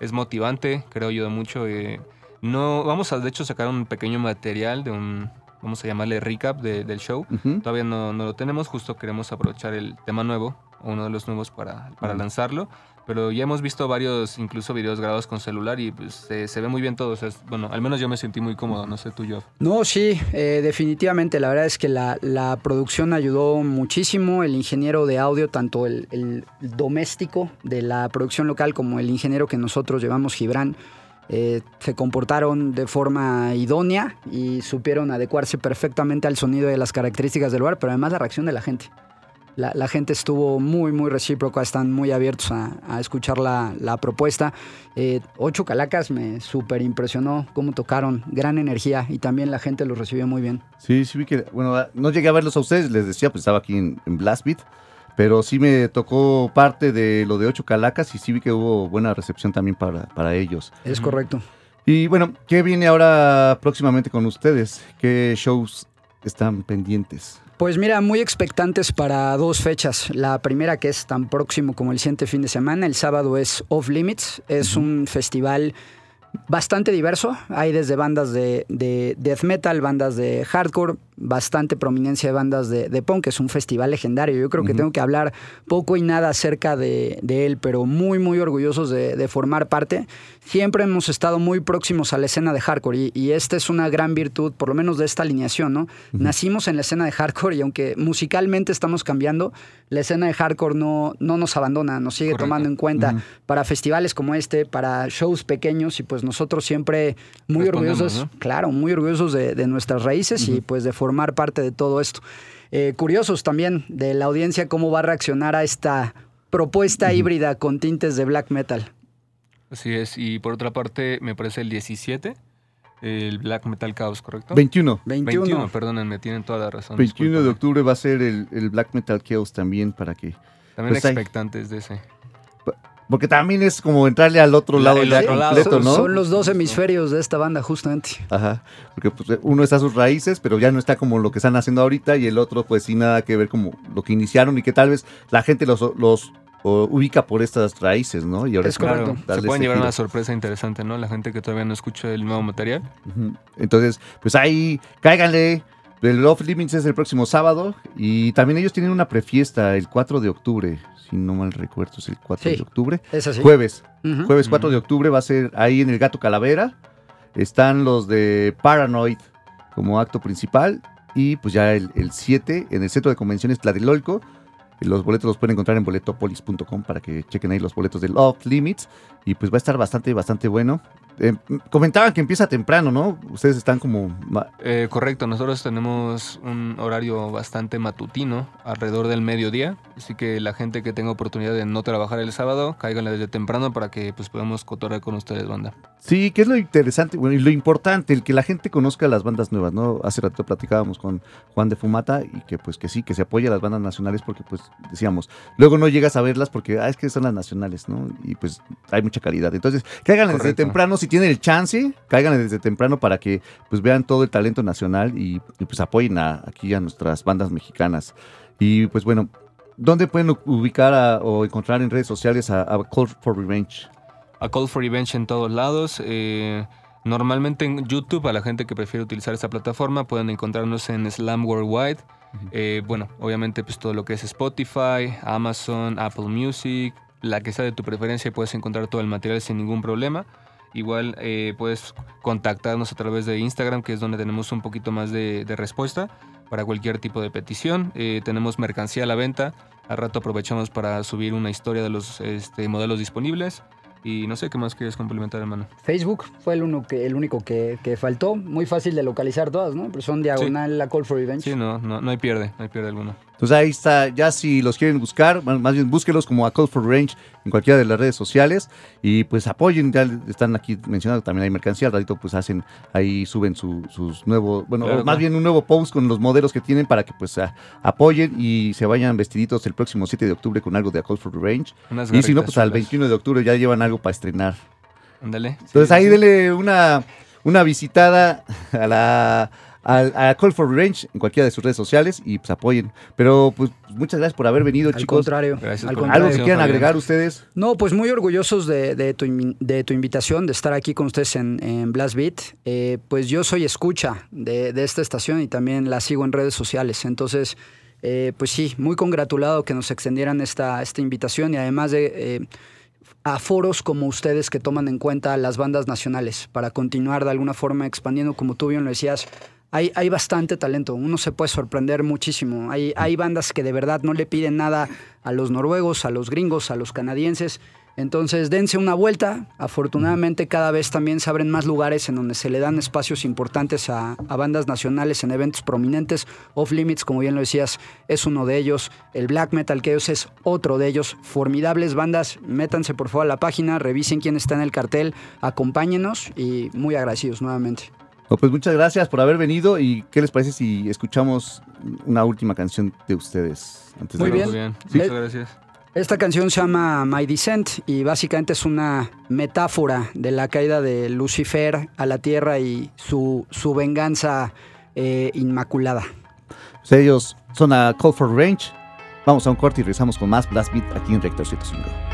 Es motivante, creo yo mucho. eh, no, vamos a de hecho sacar un pequeño material de un, vamos a llamarle recap de- del show. Todavía no, no lo tenemos, justo queremos aprovechar el tema nuevo, uno de los nuevos para, para lanzarlo. Pero ya hemos visto varios, incluso videos grabados con celular y pues se, se ve muy bien todo. O sea, es- bueno, al menos yo me sentí muy cómodo, no sé tú, yo. No, sí, eh, definitivamente. La verdad es que la, la producción ayudó muchísimo. El ingeniero de audio, tanto el, el doméstico de la producción local como el ingeniero que nosotros llevamos, Gibran, eh, se comportaron de forma idónea y supieron adecuarse perfectamente al sonido y a las características del lugar, pero además la reacción de la gente. La, la gente estuvo muy, muy recíproca, están muy abiertos a, a escuchar la, la propuesta. Eh, ocho Calacas me súper impresionó cómo tocaron, gran energía y también la gente los recibió muy bien. Sí, sí vi que, bueno, no llegué a verlos a ustedes, les decía, pues estaba aquí en, en Blast Beat, pero sí me tocó parte de lo de Ocho Calacas y sí vi que hubo buena recepción también para, para ellos. Es correcto. Y bueno, ¿qué viene ahora próximamente con ustedes? ¿Qué shows están pendientes? Pues mira, muy expectantes para dos fechas. La primera que es tan próximo como el siguiente fin de semana, el sábado es Off Limits, es un festival bastante diverso. Hay desde bandas de, de death metal, bandas de hardcore, bastante prominencia de bandas de, de punk. Es un festival legendario. Yo creo que Ujú. tengo que hablar poco y nada acerca de, de él, pero muy, muy orgullosos de, de formar parte. Siempre hemos estado muy próximos a la escena de hardcore y, y esta es una gran virtud, por lo menos de esta alineación, ¿no? Nacimos en la escena de hardcore y aunque musicalmente estamos cambiando, la escena de hardcore no, no nos abandona, nos sigue Correcto. tomando en cuenta Ujú. para festivales como este, para shows pequeños y pues nosotros siempre muy orgullosos, ¿no? claro, muy orgullosos de, de nuestras raíces y pues de formar parte de todo esto. Eh, curiosos también de la audiencia cómo va a reaccionar a esta propuesta híbrida con tintes de black metal. Así es. Y por otra parte, me parece el 17, el Black Metal Chaos, ¿correcto? 21. 21. 21, perdónenme, tienen toda la razón. 21 de octubre va a ser el, el Black Metal Chaos también para que... También Pues hay- expectantes de ese. Porque también es como entrarle al otro La- lado el ya otro lado. completo, son, ¿no? son los dos hemisferios de esta banda justamente. Ajá, porque pues, uno está a sus raíces, pero ya no está como lo que están haciendo ahorita y el otro pues sin nada que ver como lo que iniciaron y que tal vez la gente los, los o, ubica por estas raíces, ¿no? Y ahora Es correcto. Claro, se pueden llevar giro. una sorpresa interesante, ¿no? La gente que todavía no escucha el nuevo material. Entonces, pues ahí, cáiganle. El Love Limits es el próximo sábado y también ellos tienen una prefiesta el 4 de octubre, si no mal recuerdo, es el 4 Sí. de octubre. Es así. Jueves, jueves 4 de octubre va a ser ahí en el Gato Calavera. Están los de Paranoid como acto principal y pues ya el, el 7 en el Centro de Convenciones Tlatelolco. Los boletos los pueden encontrar en boletopolis.com para que chequen ahí los boletos del Off Limits. Y pues va a estar bastante, bastante bueno. Eh, comentaban que empieza temprano, ¿no? Ustedes están como... Eh, correcto, nosotros tenemos un horario bastante matutino, alrededor del mediodía, así que la gente que tenga oportunidad de no trabajar el sábado, cáiganle desde temprano para que pues podamos cotorrear con ustedes, banda. Sí, que es lo interesante, bueno, y lo importante, el que la gente conozca las bandas nuevas, ¿no? Hace rato platicábamos con Juan de Fumata y que pues que sí, que se apoya a las bandas nacionales porque pues decíamos, luego no llegas a verlas porque, ah, es que son las nacionales, ¿no? Y pues hay mucha calidad. Entonces, cáiganle desde temprano, si tienen el chance, cáiganle desde temprano para que pues vean todo el talento nacional y, y, pues apoyen a- aquí a nuestras bandas mexicanas. Y pues bueno, ¿dónde pueden ubicar a- o encontrar en redes sociales a, a Call for Revenge? A Call for Revenge en todos lados. eh, normalmente en YouTube, a la gente que prefiere utilizar esta plataforma, pueden encontrarnos en Slam Worldwide. Eh, bueno, obviamente pues todo lo que es Spotify, Amazon, Apple Music, la que sea de tu preferencia, puedes encontrar todo el material sin ningún problema. Igual eh, puedes contactarnos a través de Instagram, que es donde tenemos un poquito más de, de respuesta para cualquier tipo de petición. Eh, tenemos mercancía a la venta. Al rato aprovechamos para subir una historia de los este, modelos disponibles. Y no sé qué más quieres complementar, hermano. Facebook fue el, uno que, el único que, que faltó. Muy fácil de localizar todas, ¿no? Pero son diagonal la Call for Revenge. Sí, no, no, no hay pierde, no hay pierde alguno. Entonces ahí está, ya si los quieren buscar, más bien búsquelos como a Call for Range en cualquiera de las redes sociales y pues apoyen, ya están aquí mencionando también hay mercancía, al ratito pues hacen, ahí suben su- sus nuevos, bueno, Claro, más bien un nuevo post con los modelos que tienen para que pues a- apoyen y se vayan vestiditos el próximo 7 de octubre con algo de a Call for Range Unas y si no pues al chulas. 21 de octubre ya llevan algo para estrenar. Ándale. Entonces Sí, ahí sí. denle una, una visitada a la a, a Call for Range en cualquiera de sus redes sociales y pues apoyen. Pero pues muchas gracias por haber venido, Al chicos. contrario. Gracias al por la ¿Algo contrario. que quieran agregar ustedes? No, pues muy orgullosos de, de tu, de tu invitación, de estar aquí con ustedes en, en Blast Beat. Eh, pues yo soy escucha de, de esta estación y también la sigo en redes sociales. Entonces, eh, pues sí, muy congratulado que nos extendieran esta, esta invitación y además de eh, a foros como ustedes que toman en cuenta las bandas nacionales para continuar de alguna forma expandiendo, como tú bien lo decías. Hay, hay bastante talento, uno se puede sorprender muchísimo. Hay, hay bandas que de verdad no le piden nada a los noruegos, a los gringos, a los canadienses. Entonces, dense una vuelta. Afortunadamente, cada vez también se abren más lugares en donde se le dan espacios importantes a, a bandas nacionales en eventos prominentes. Off Limits, como bien lo decías, es uno de ellos. El Black Metal Chaos es otro de ellos. Formidables bandas. Métanse por favor a la página, revisen quién está en el cartel, acompáñenos y muy agradecidos nuevamente. No, pues muchas gracias por haber venido y ¿qué les parece si escuchamos una última canción de ustedes? Antes Muy de bien. Muy bien. Sí. Muchas gracias. Esta canción se llama My Descent y básicamente es una metáfora de la caída de Lucifer a la tierra y su, su venganza eh, inmaculada. Pues ellos son a Call for Range. Vamos a un corte y regresamos con más Blast Beat aquí en Rector 105.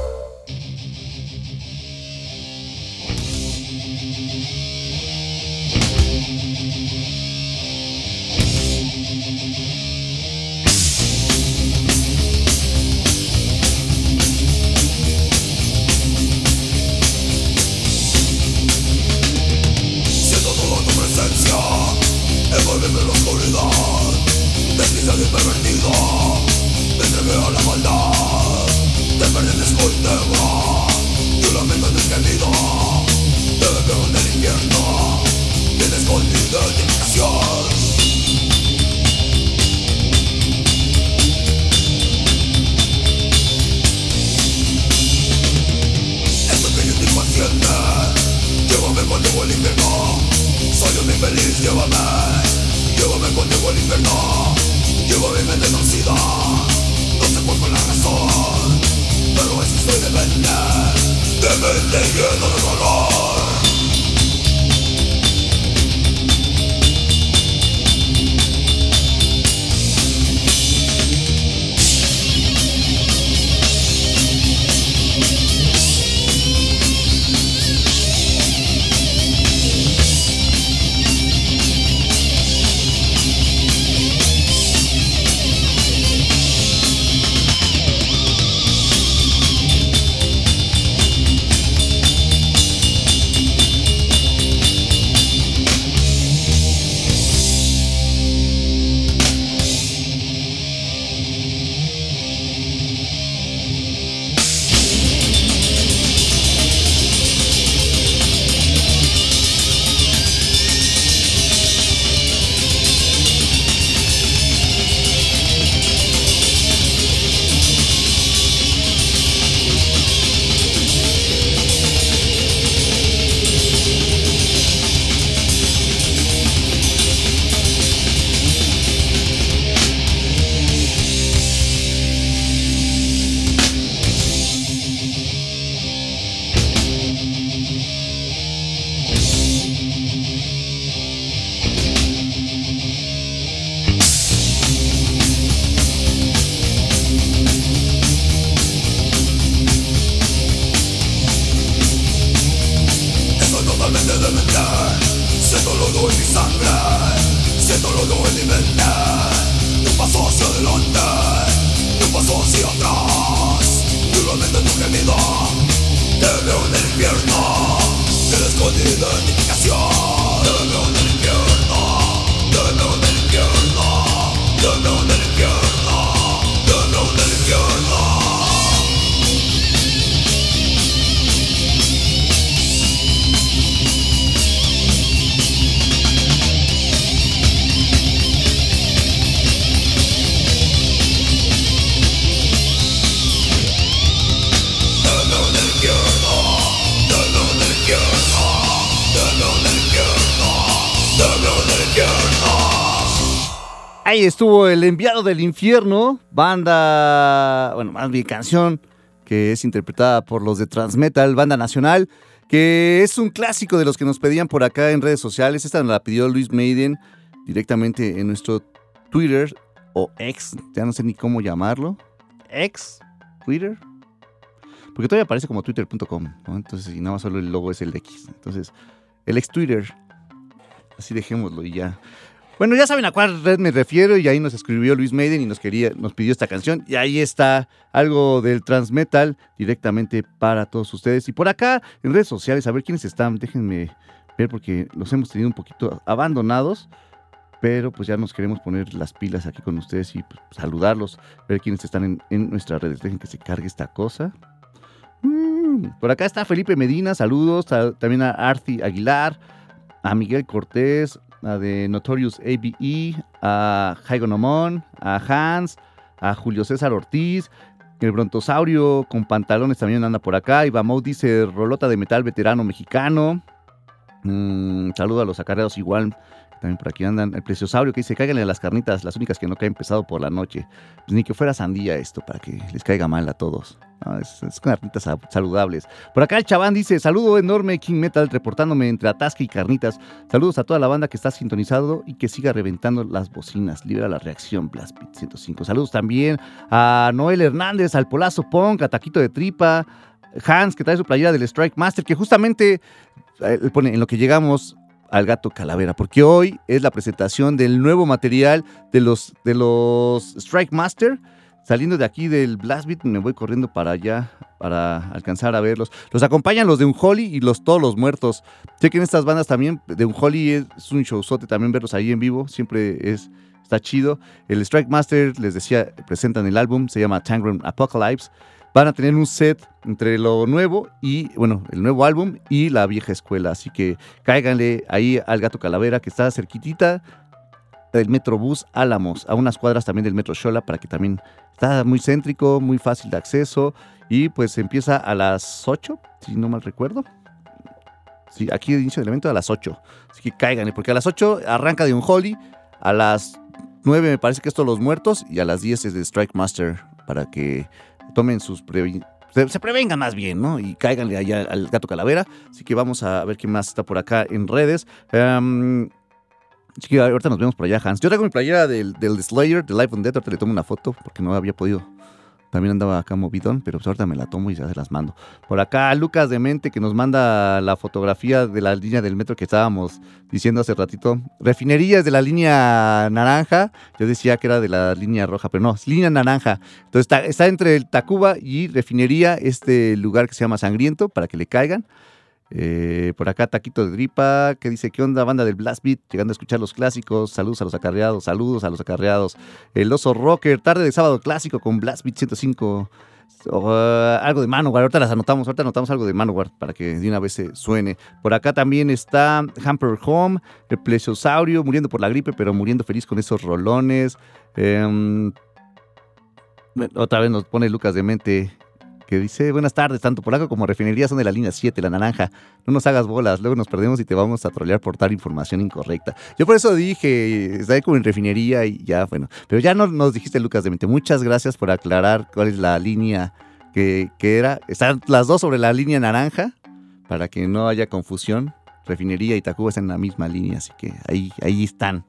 Ahí estuvo el enviado del infierno, banda, bueno, más bien canción, que es interpretada por los de Transmetal, banda nacional, que es un clásico de los que nos pedían por acá en redes sociales. Esta la pidió Luis Maiden directamente en nuestro Twitter o ex, ya no sé ni cómo llamarlo. Ex, Twitter. Porque todavía aparece como twitter.com, ¿no? Entonces, y nada más solo el logo es el X. Entonces, el ex Twitter. Así dejémoslo y ya. Bueno, ya saben a cuál red me refiero y ahí nos escribió Luis Maiden y nos quería, nos pidió esta canción y ahí está algo del transmetal directamente para todos ustedes. Y por acá en redes sociales, a ver quiénes están, déjenme ver porque los hemos tenido un poquito abandonados, pero pues ya nos queremos poner las pilas aquí con ustedes y pues, saludarlos, ver quiénes están en, nuestras redes. Dejen que se cargue esta cosa. Mm, Por acá está Felipe Medina, saludos, ta- también a Arti Aguilar, a Miguel Cortés, a de Notorious ABE, a Jaigo a Hans, a Julio César Ortiz, el brontosaurio con pantalones también anda por acá, Ibamou dice Rolota de metal veterano mexicano, Mm, saludo a los acarreados igual, También por aquí andan. El preciosaurio que dice, cáiganle las carnitas, las únicas que no caen pesado por la noche. Pues ni que fuera sandía esto, para que les caiga mal a todos. Es, es carnitas sa- saludables. Por acá el chaván dice, saludo enorme King Metal, reportándome entre atasque y carnitas. Saludos a toda la banda que está sintonizado y que siga reventando las bocinas. Libera la reacción, Blast Beat 105. Saludos también a Noel Hernández, al Polazo Punk, a Taquito de Tripa, Hans, que trae su playera del Strike Master, que justamente eh, pone en lo que llegamos al gato calavera, porque hoy es la presentación del nuevo material de los, de los Strike Master. Saliendo de aquí del Blast Beat, me voy corriendo para allá para alcanzar a verlos. Los acompañan los de Unholy y los todos los muertos. Chequen estas bandas también. De Unholy es, es un showzote también verlos ahí en vivo. Siempre es está chido. El Strike Master, les decía, presentan el álbum, se llama Tangram Apocalypse. Van a tener un set entre lo nuevo y, bueno, el nuevo álbum y la vieja escuela. Así que cáiganle ahí al Gato Calavera, que está cerquitita del Metrobús Álamos, a unas cuadras también del Metro Xola, para que también está muy céntrico, muy fácil de acceso. Y pues empieza a las 8, si no mal recuerdo. Sí, aquí el inicio del evento a las 8. Así que cáiganle, porque a las 8 arranca de un Holly, a las 9 me parece que esto Los Muertos, y a las 10 es de Strike Master, para que tomen sus se prevengan más bien, ¿no? Y cáiganle allá al gato calavera. Así que vamos a ver quién más está por acá en redes. Em, que ahorita nos vemos por allá, Hans. Yo traigo mi playera del, del Slayer, de Life on Death. Ahorita le tomo una foto porque no había podido. También andaba acá movidón, pero pues ahorita me la tomo y ya se las mando. Por acá, Lucas de Mente, que nos manda la fotografía de la línea del metro que estábamos diciendo hace ratito. Refinerías de la línea naranja. Yo decía que era de la línea roja, pero no, es línea naranja. Entonces está, entre Tacuba y Refinería, este lugar que se llama Sangriento, para que le caigan. Eh, por acá, Taquito de Dripa, que dice, ¿qué onda, banda del Blast Beat? Llegando a escuchar los clásicos, saludos a los acarreados, saludos a los acarreados. El Oso Rocker, tarde de sábado clásico con Blast Beat 105. O, eh, algo de Manowar, ahorita las anotamos, ahorita anotamos algo de Manowar para que de una vez se suene. Por acá también está Hamper Home, el Plesiosaurio, muriendo por la gripe, pero muriendo feliz con esos rolones. Em, otra vez nos pone Lucas de Mente que dice, buenas tardes, tanto Polaco como Refinería son de la línea 7, la naranja. No nos hagas bolas, luego nos perdemos y te vamos a trolear por dar información incorrecta. Yo por eso dije, está como en Refinería y ya, bueno. Pero ya no nos dijiste, Lucas de Mente. Muchas gracias por aclarar cuál es la línea que, que era. Están las dos sobre la línea naranja, para que no haya confusión. Refinería y Tacuba están en la misma línea, así que ahí, ahí están.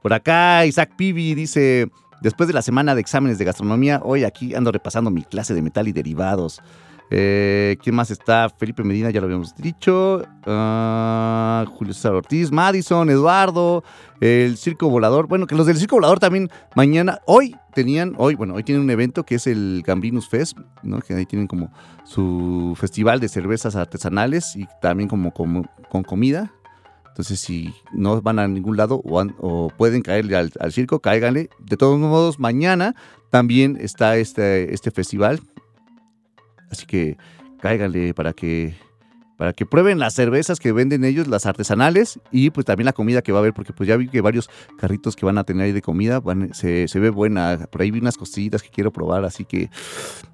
Por acá, Isaac Pibi dice, después de la semana de exámenes de gastronomía, hoy aquí ando repasando mi clase de metal y derivados. Eh, ¿Quién más está? Felipe Medina, ya lo habíamos dicho. Ah, Julio César Ortiz, Madison, Eduardo, el Circo Volador. Bueno, que los del Circo Volador también mañana, hoy tenían, hoy, bueno, hoy tienen un evento que es el Gambrinus Fest, ¿no? Que ahí tienen como su festival de cervezas artesanales y también como, como con comida. Entonces, si no van a ningún lado o, pueden caerle al, circo, cáiganle. De todos modos, mañana también está este, este festival. Así que cáiganle para que, para que prueben las cervezas que venden ellos, las artesanales, y pues también la comida que va a haber, porque pues ya vi que varios carritos que van a tener ahí de comida, se, se ve buena. Por ahí vi unas costillitas que quiero probar, así que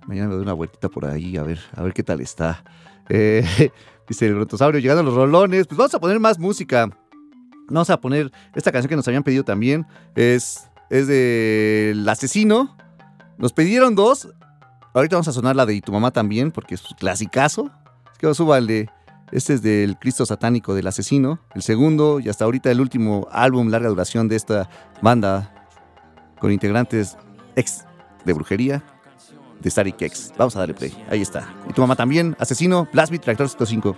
mañana me doy una vueltita por ahí a ver, a ver qué tal está. Eh, dice el brontosaurio, llegando a los rolones, pues vamos a poner más música. Vamos a poner esta canción que nos habían pedido también. Es, es del asesino. Nos pidieron dos. Ahorita vamos a sonar la de Y tu mamá también, porque es un clasicazo. Es que súbale. Este es del Cristo Satánico del Asesino. El segundo y hasta ahorita el último álbum larga duración de esta banda con integrantes ex de brujería de Static X. Vamos a darle play. Ahí está. Y tu mamá también. Asesino, Blast Beat, Reactor 105.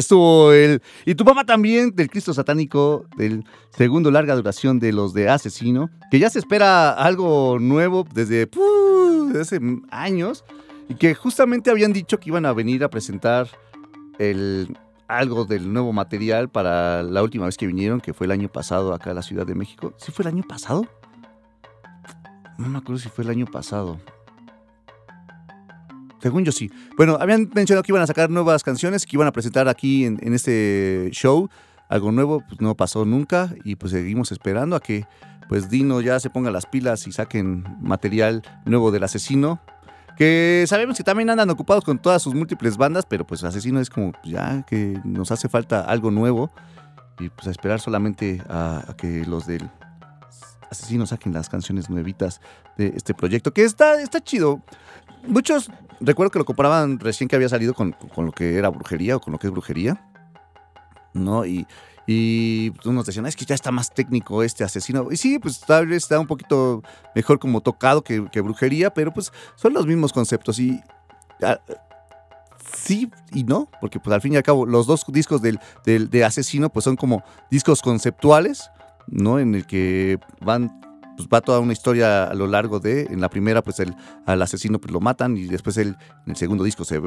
Estuvo el. Y tu mamá también, del Cristo Satánico, del segundo larga duración de los de Asesino, que ya se espera algo nuevo desde, hace años, y que justamente habían dicho que iban a venir a presentar el, algo del nuevo material para la última vez que vinieron, que fue el año pasado acá a la Ciudad de México. ¿Sí fue el año pasado? No me acuerdo si fue el año pasado. Según yo sí. Bueno, habían mencionado que iban a sacar nuevas canciones, que iban a presentar aquí en, en este show. Algo nuevo, pues no pasó nunca y pues seguimos esperando a que pues Dino ya se ponga las pilas y saquen material nuevo del asesino. Que sabemos que también andan ocupados con todas sus múltiples bandas, pero pues Asesino es como pues, ya que nos hace falta algo nuevo y pues a esperar solamente a, a que los del Asesino saquen las canciones nuevitas de este proyecto, que está, está chido. Muchos recuerdo que lo comparaban recién que había salido con, con lo que era brujería o con lo que es brujería, ¿no? Y, y unos decían, es que ya está más técnico este asesino. Y sí, pues tal vez está un poquito mejor como tocado que, que brujería, pero pues son los mismos conceptos. Y ah, sí y no, porque pues al fin y al cabo los dos discos del, del- de asesino pues son como discos conceptuales, ¿no? En el que van pues va toda una historia a lo largo de, en la primera pues el, al asesino pues lo matan y después él en el segundo disco se,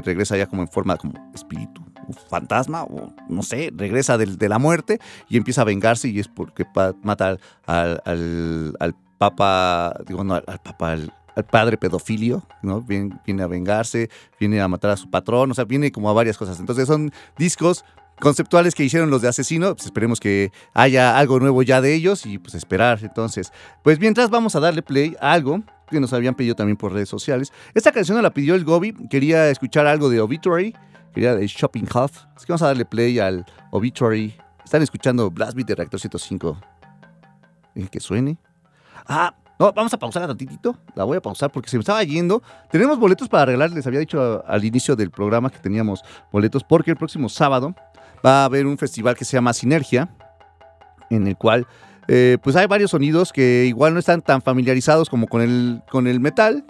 regresa ya como en forma como espíritu, fantasma o no sé, regresa del- de la muerte y empieza a vengarse y es porque mata al, al, al papa, digo no, al, al papa, al, al padre pedofilio, ¿no? Viene, viene a vengarse, viene a matar a su patrón, o sea, viene como a varias cosas. Entonces son discos conceptuales que hicieron los de Asesino, pues esperemos que haya algo nuevo ya de ellos y pues esperar. Entonces, pues mientras vamos a darle play a algo que nos habían pedido también por redes sociales. Esta canción la pidió el Gobi, quería escuchar algo de Obituary, quería de Shopping Huff, así que vamos a darle play al Obituary. Están escuchando Blast Beat de Reactor 105. Dejen que suene. Ah, no, vamos a pausar tantitito. La voy a pausar porque se me estaba yendo. Tenemos boletos para regalar. Les había dicho al inicio del programa que teníamos boletos porque el próximo sábado va a haber un festival que se llama Sinergia, en el cual eh, pues hay varios sonidos que igual no están tan familiarizados como con el, con el metal.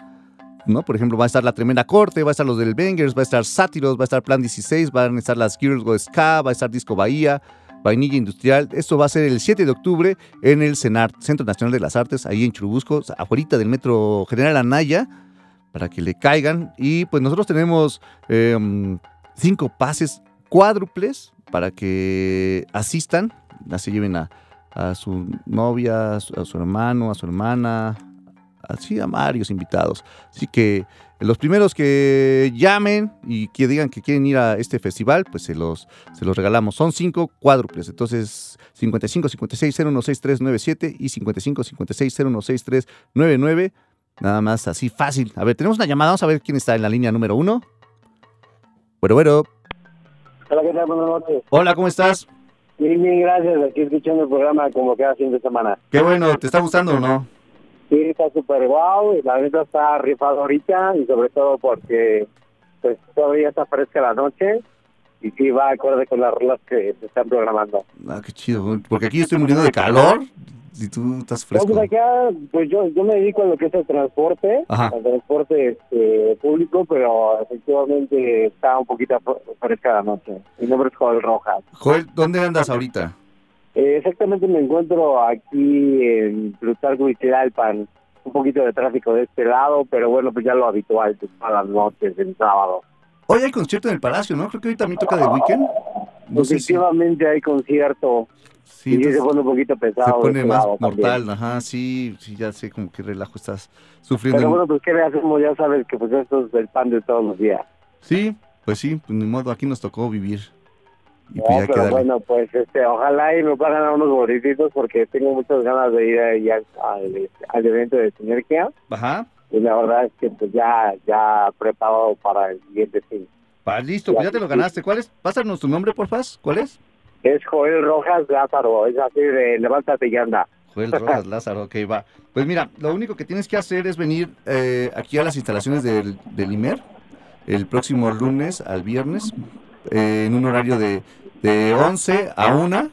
¿no? Por ejemplo, va a estar la Tremenda Corte, va a estar los del Bangers, va a estar Sátiros, va a estar Plan 16, van a estar las Girls Go Ska, va a estar Disco Bahía, Vainilla Industrial. Esto va a ser el 7 de octubre en el CENART, Centro Nacional de las Artes, ahí en Churubusco, afuera del Metro General Anaya, para que le caigan. Y pues nosotros tenemos mm, cinco pases cuádruples para que asistan, así lleven a, a su novia, a su, hermano, a su hermana, así a varios invitados. Así que los primeros que llamen y que digan que quieren ir a este festival, pues se los, se los regalamos. Son cinco cuádruples, entonces 55 56 016397 y 55 56 016399. Nada más así fácil. A ver, tenemos una llamada, vamos a ver quién está en la línea número uno. Bueno, bueno. Hola, ¿qué tal? Buenas noches. Hola, ¿cómo estás? Bien, bien, gracias. Aquí escuchando el programa como cada fin de semana. Qué bueno, ¿te está gustando o no? Sí, está súper guau. La neta está rifado ahorita y sobre todo porque pues todavía está fresca la noche y sí va acorde con las rolas que se están programando. Ah, qué chido, porque aquí estoy muriendo de calor. Si tú estás No, fresco. pues acá, pues yo, yo me dedico a lo que es el transporte, Ajá. al transporte este, público, pero efectivamente está un poquito fre- fresca la noche. Mi nombre es Joel Rojas. Joel, ¿dónde andas ahorita? Eh, exactamente me encuentro aquí en Plutarco y Tlalpan. Un poquito de tráfico de este lado, pero bueno, pues ya lo habitual, pues, a las noches, el sábado. Hoy hay concierto en el Palacio, ¿no? Creo que hoy también toca The Weeknd. No sé si... Efectivamente hay concierto Sí, y entonces se pone un poquito pesado. se de pone este más también. mortal, ajá, sí, sí, ya sé como qué relajo estás sufriendo. Pero bueno, pues qué le hacemos, ya sabes que pues esto es el pan de todos los días. Sí, pues sí, pues ni modo, aquí nos tocó vivir. Y No, pues ya pero bueno, pues este, ojalá y me puedan ganar unos boletitos porque tengo muchas ganas de ir ahí al, al, al evento de Sinergia Ajá. Y la verdad es que pues ya, ya preparado para el siguiente fin. Va, listo, pues ya te lo ganaste. ¿Cuál es? Pásanos tu nombre, porfa. ¿Cuál es? Es Joel Rojas Lázaro, es así de levántate y anda. Joel Rojas Lázaro, ok, va. Pues mira, lo único que tienes que hacer es venir eh, aquí a las instalaciones del, del IMER el próximo lunes al viernes eh, en un horario de, de 11 a 1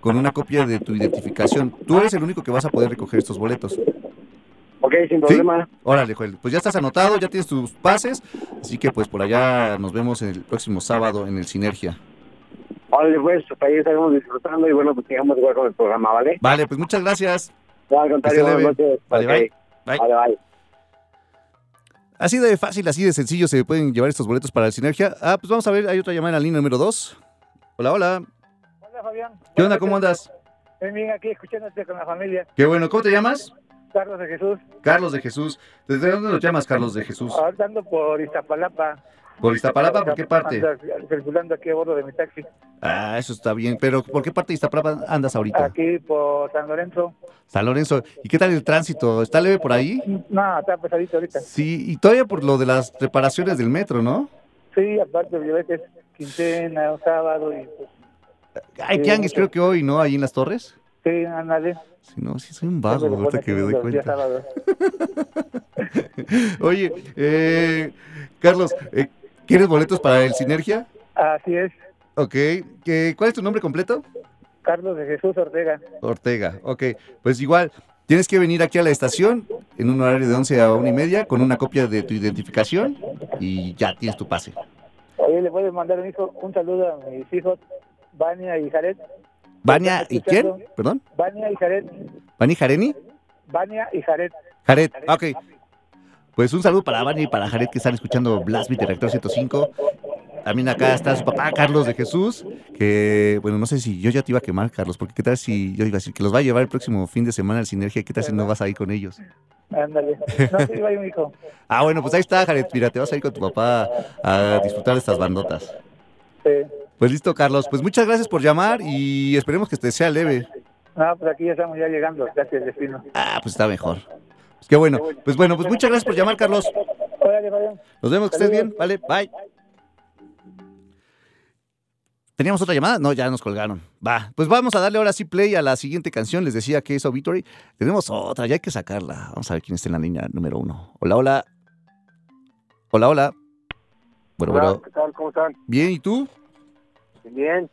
con una copia de tu identificación. Tú eres el único que vas a poder recoger estos boletos. Ok, sin problema. Órale, Joel. Pues ya estás anotado, ya tienes tus pases, así que pues por allá nos vemos el próximo sábado en el Sinergia. Órale, pues, pues, ahí estaremos disfrutando y bueno, pues sigamos igual con el programa, ¿vale? Vale, pues muchas gracias. No, al contrario, buenas noches. Vale, Ok. bye. Bye. Vale, bye. Así de fácil, así de sencillo se pueden llevar estos boletos para el Sinergia. Ah, pues vamos a ver, hay otra llamada en la línea número 2. Hola, hola. Hola Fabián. ¿Qué onda? ¿Cómo andas? Bien, bien, aquí escuchándote con la familia. Qué bueno, ¿cómo te llamas? Carlos de Jesús. Carlos de Jesús. ¿Desde dónde nos llamas, Carlos de Jesús? Ando por Iztapalapa. ¿Por Iztapalapa? ¿Por qué parte? Ando circulando aquí a bordo de mi taxi. Ah, eso está bien. Pero ¿por qué parte de Iztapalapa andas ahorita? Aquí por San Lorenzo. San Lorenzo. ¿Y qué tal el tránsito? ¿Está leve por ahí? No, está pesadito ahorita. Sí, y todavía por lo de las reparaciones del metro, ¿no? Sí, aparte es quincena, sábado y pues, Hay tianguis, creo que hoy, ¿no? Ahí en las torres. Sí, ándale. Sí, no, sí, soy un vago, ahorita que me doy cuenta. Oye, eh, Carlos, eh, ¿quieres boletos para el Sinergia? Así es, Ok. ¿qué- ¿Cuál es tu nombre completo? Carlos de Jesús Ortega. Ortega. Ok. Pues igual, tienes que venir aquí a la estación en un horario de 11 a 1 y media con una copia de tu identificación y ya tienes tu pase. Oye, le puedes mandar un, hijo, un saludo a mis hijos, Vania y Jared. ¿Vania ¿Estás y quién? Perdón. Vania y Jared. ¿Vani Jareni? Vania y Jared. Jared. Ok. Pues un saludo para Vani y para Jared que están escuchando Blast Beat de Reactor 105. También acá está su papá, Carlos de Jesús, que, bueno, no sé si yo ya te iba a quemar, Carlos, porque qué tal si yo iba a decir que los va a llevar el próximo fin de semana al Sinergia, qué tal si no vas a ir con ellos. Ándale. No, sí, vaya un hijo. Ah, bueno, pues ahí está, Jared, mira, te vas a ir con tu papá a disfrutar de estas bandotas. Sí. Pues listo, Carlos, pues muchas gracias por llamar y esperemos que te sea leve. No, pues aquí ya estamos ya llegando, gracias, destino. Ah, pues está mejor. Pues qué bueno. Pues bueno, pues muchas gracias por llamar, Carlos. Nos vemos, que estés bien. Vale, bye. ¿Teníamos otra llamada? No, ya nos colgaron. Va, pues vamos a darle ahora sí play a la siguiente canción. Les decía que es Obituary. Tenemos otra, ya hay que sacarla. Vamos a ver quién está en la línea número uno. Hola, hola. Hola, hola. Bueno, Hola, bueno. ¿qué tal? ¿Cómo están? Bien, ¿y tú? Bien,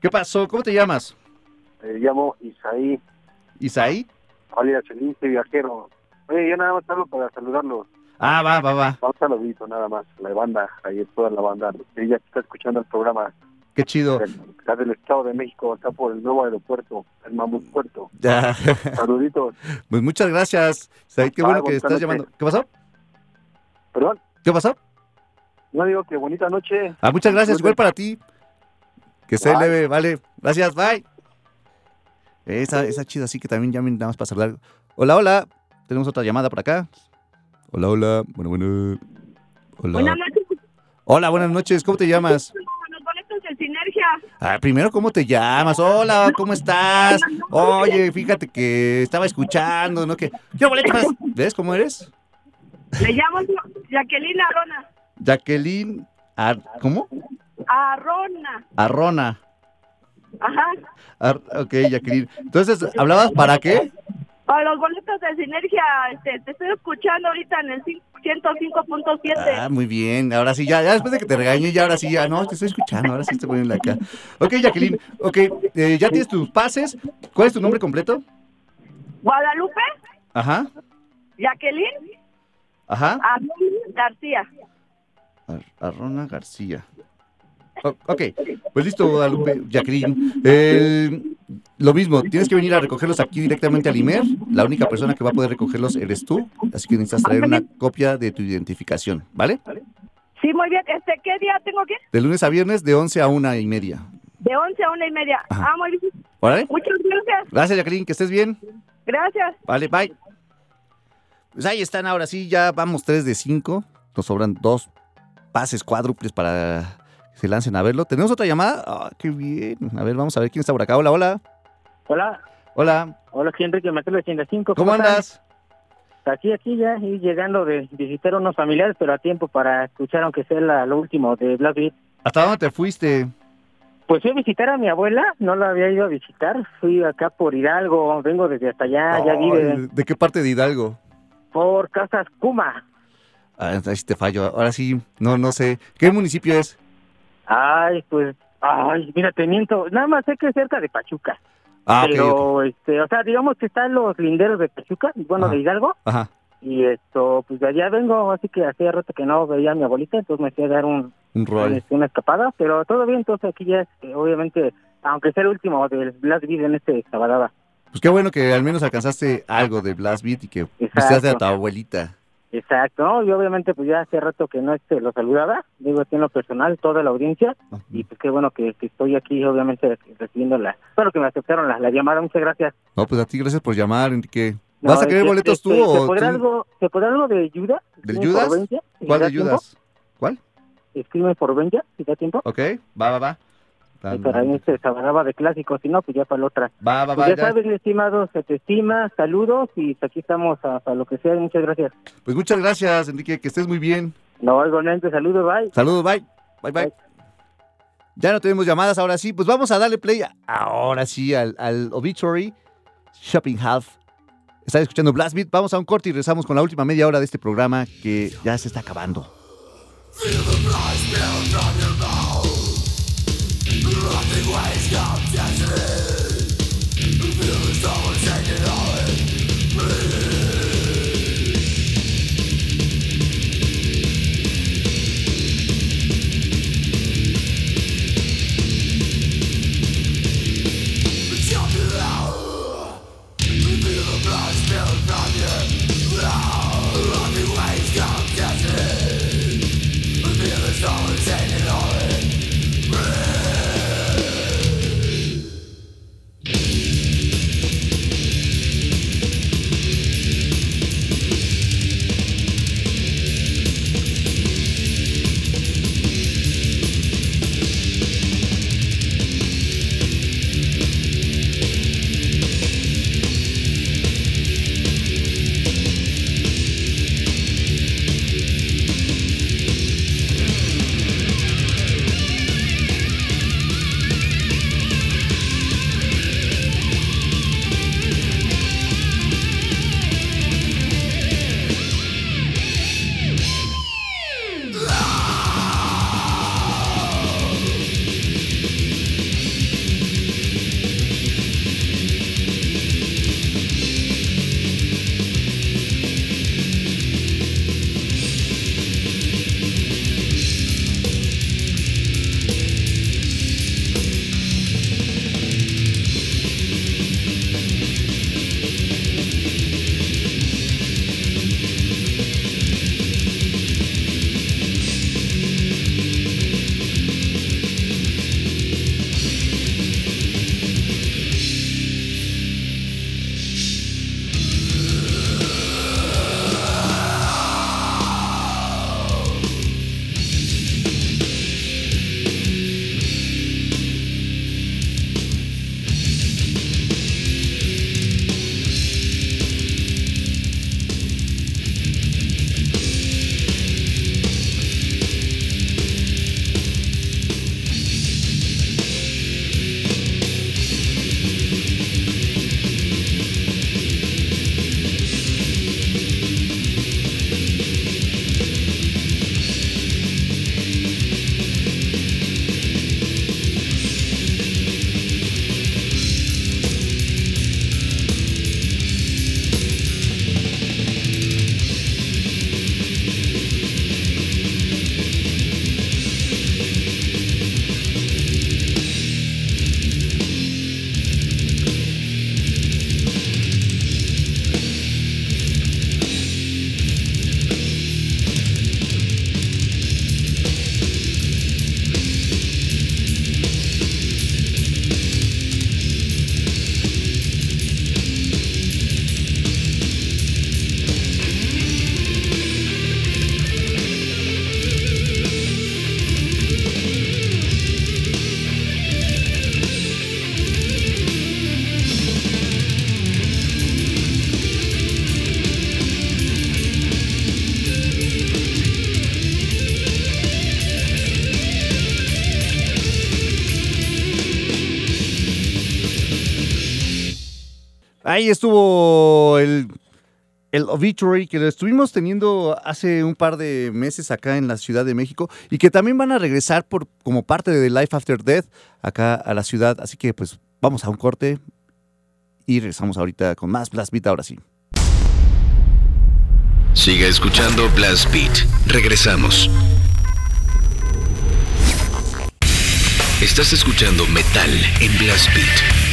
¿Qué pasó? ¿Cómo te llamas? me llamo Isaí, ¿Isaí? alias el Ince Viajero. Oye, yo nada más hablo para saludarlos. Ah, va, va, va. Un saludito nada más, la banda, ahí toda la banda. Ella que está escuchando el programa, Qué chido. está del Estado de México, está por el nuevo aeropuerto, el Mamut Puerto. Ya. Saluditos. Pues muchas gracias. Isaí, qué Ah, bueno que bonita estás llamando. ¿Qué pasó? Perdón, ¿Qué pasó? no digo que bonita noche. Ah, muchas gracias, igual para ti. Que esté leve, vale. Gracias, bye. Esa, esa chida, así que también llamen nada más para saludar. Hola, hola. Tenemos otra llamada por acá. Hola, hola. Bueno, bueno. Hola. Buenas noches, Hola, buenas noches. ¿Cómo te llamas? los boletos de Sinergia. Ah, primero, ¿cómo te llamas? Hola, ¿cómo estás? Oye, fíjate que estaba escuchando, ¿no? Que yo boletos. ¿Ves cómo eres? Le llamo Jacqueline Arona. Jacqueline. Ar- ¿Cómo? Arona. Arrona. Ajá. Ar- ok, Jacqueline. Entonces, ¿hablabas para qué? A los boletos de Sinergia, este, te estoy escuchando ahorita en el cin- 105.7. Ah, muy bien. Ahora sí, ya, ya después de que te regañé, ya ahora sí, ya no, te estoy escuchando. Ahora sí estoy poniendo acá. Ok, Jacqueline. Ok, eh, ya tienes tus pases. ¿Cuál es tu nombre completo? Guadalupe, Ajá, Jacqueline, ajá. Arnón García. Ar- Arrona García. O- ok, pues listo, Guadalupe, Jacqueline. El- lo mismo, tienes que venir a recogerlos aquí directamente al IMER. La única persona que va a poder recogerlos eres tú, así que necesitas traer una copia de tu identificación, ¿vale? Sí, muy bien. Este, ¿Qué día tengo que? De lunes a viernes, de 11 a una y media. De 11 a una y media. Ajá. Ah, muy bien. ¿Vale? Muchas gracias. Gracias, Jacqueline, que estés bien. Gracias. Vale, bye. Pues ahí están, ahora sí, ya vamos 3 de 5. Nos sobran dos pases cuádruples para se lancen a verlo. ¿Tenemos otra llamada? Ah, qué bien. A ver, vamos a ver quién está por acá. Hola, hola. Hola, Hola. hola, soy Enrique Mateo 85. ¿Cómo están? andas? Aquí, aquí ya, y llegando de visitar a unos familiares, pero a tiempo para escuchar, aunque sea la- lo último de Black Beat. ¿Hasta dónde te fuiste? Pues fui a visitar a mi abuela, no la había ido a visitar. Fui acá por Hidalgo, vengo desde hasta allá, ya vive ¿De qué parte de Hidalgo? por Casas Cuma. Ah, ahí sí te fallo. Ahora sí, no, no sé. ¿Qué municipio es? Ay, pues, ay, mira, te miento, nada más sé que es cerca de Pachuca. Ah, pero, este, o sea, digamos que están los linderos de Pachuca, bueno, Ajá. de Hidalgo. Ajá. Y esto, pues de allá vengo, así que hacía rato que no veía a mi abuelita, entonces me fui a dar un, Un rol. este, una escapada, pero todo bien, entonces aquí ya, este, obviamente, aunque sea el último del Blast Beat en este Sabadaba. Pues qué bueno que al menos alcanzaste algo de Blast Beat y que visitaste a tu abuelita. Exacto, ¿no? y obviamente pues ya hace rato que no este, lo saludaba, digo aquí en lo personal, toda la audiencia, y pues qué bueno que, que estoy aquí, obviamente, recibiendo la, bueno, que me aceptaron la, la llamada, muchas gracias. No, pues a ti gracias por llamar, Enrique. No, ¿Vas a querer este, boletos tú este, ¿se o podrá tú? algo, ¿Se podrá algo de por 20? ¿Si ¿Cuál de? Judas? ¿Cuál? Escribe por 20, si da tiempo. Ok, va, va, va. Y para mí este Sabadaba de clásicos, si no, pues ya para la otra. Va, va, Pues va. ya ya. sabes, mi estimado, se te estima, saludos y aquí estamos a- lo que sea, muchas gracias. Pues muchas gracias, Enrique, que estés muy bien. No, igualmente, saludos, bye. Saludos, bye. Bye, bye. Ya no tenemos llamadas, ahora sí. Pues vamos a darle play ahora sí al, al Obituary Shopping Half. Están escuchando Blast Beat. Vamos a un corte y regresamos con la última media hora de este programa que ya se está acabando. Ahí estuvo el, el Obituary que lo estuvimos teniendo hace un par de meses acá en la Ciudad de México y que también van a regresar por, como parte de Life After Death acá a la ciudad. Así que pues vamos a un corte y regresamos ahorita con más Blast Beat ahora sí. Siga escuchando Blast Beat. Regresamos. Estás escuchando Metal en Blast Beat.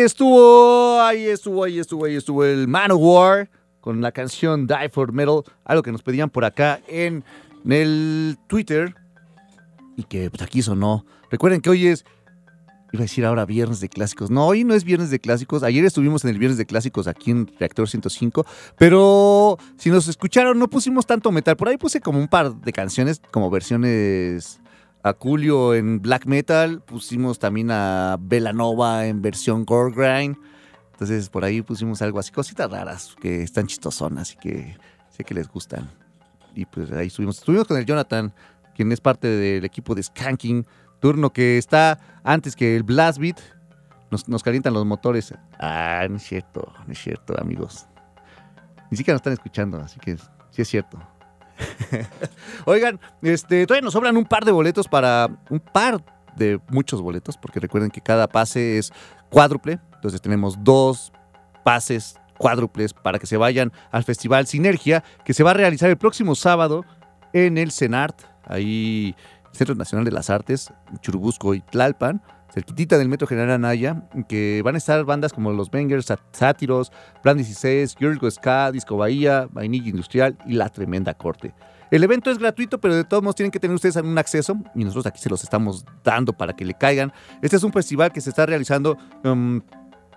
Estuvo, ahí estuvo, ahí estuvo, ahí estuvo el Manowar con la canción Die for Metal, algo que nos pedían por acá en, el Twitter y que pues, aquí sonó. Recuerden que hoy es, iba a decir ahora viernes de clásicos. No, hoy no es viernes de clásicos. Ayer estuvimos en el viernes de clásicos aquí en Reactor 105, pero si nos escucharon no pusimos tanto metal. Por ahí puse como un par de canciones como versiones a Julio en black metal, pusimos también a Velanova en versión gore grind. Entonces por ahí pusimos algo así, cositas raras que están chistosonas y que sé que les gustan. Y pues ahí estuvimos. Estuvimos con el Jonathan, quien es parte del equipo de Skanking, turno que está antes que el Blast Beat. Nos, nos calientan los motores. Ah, no es cierto, no es cierto, amigos. Ni siquiera nos están escuchando, así que sí es cierto. Oigan, este, todavía nos sobran un par de boletos para. Un par de muchos boletos, porque recuerden que cada pase es cuádruple. Entonces tenemos dos pases cuádruples para que se vayan al Festival Sinergia, que se va a realizar el próximo sábado en el CENART, ahí Centro Nacional de las Artes, Churubusco y Tlalpan, cerquitita del Metro General Anaya, que van a estar bandas como Los Bangers, Sátiros, Plan 16, Girl Ska, Disco Bahía, Vainilla Industrial y La Tremenda Corte. El evento es gratuito, pero de todos modos tienen que tener ustedes un acceso y nosotros aquí se los estamos dando para que le caigan. Este es un festival que se está realizando um,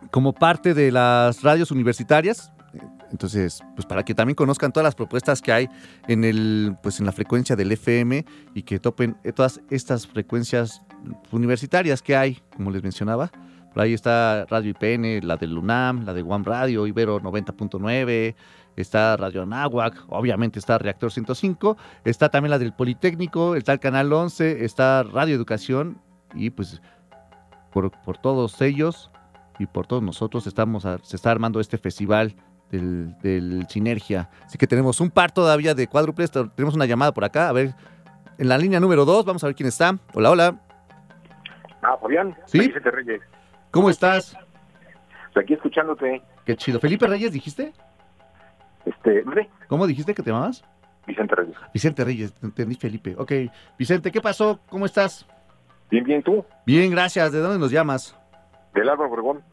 como parte de las radios universitarias. Entonces, pues para que también conozcan todas las propuestas que hay en el, pues en la frecuencia del FM y que topen todas estas frecuencias universitarias que hay, como les mencionaba. Por ahí está Radio IPN, la del UNAM, la de One Radio, Ibero 90.9, está Radio Anáhuac, obviamente está Reactor 105, está también la del Politécnico, está el Canal 11, está Radio Educación y pues por, todos ellos y por todos nosotros estamos se está armando este festival del, Sinergia. Así que tenemos un par todavía de cuádruples, tenemos una llamada por acá, a ver, en la línea número 2, vamos a ver quién está. Hola, hola. Ah, Fabián. ¿Sí? Reyes. ¿Cómo estás? Aquí escuchándote. Qué chido. ¿Felipe Reyes dijiste? Este, ¿Cómo dijiste que te llamabas? Vicente Reyes. Vicente Reyes, entendí Felipe. Ok, Vicente, ¿qué pasó? ¿Cómo estás? Bien, bien, ¿tú? Bien, gracias. ¿De dónde nos llamas? Del Álvaro Obregón.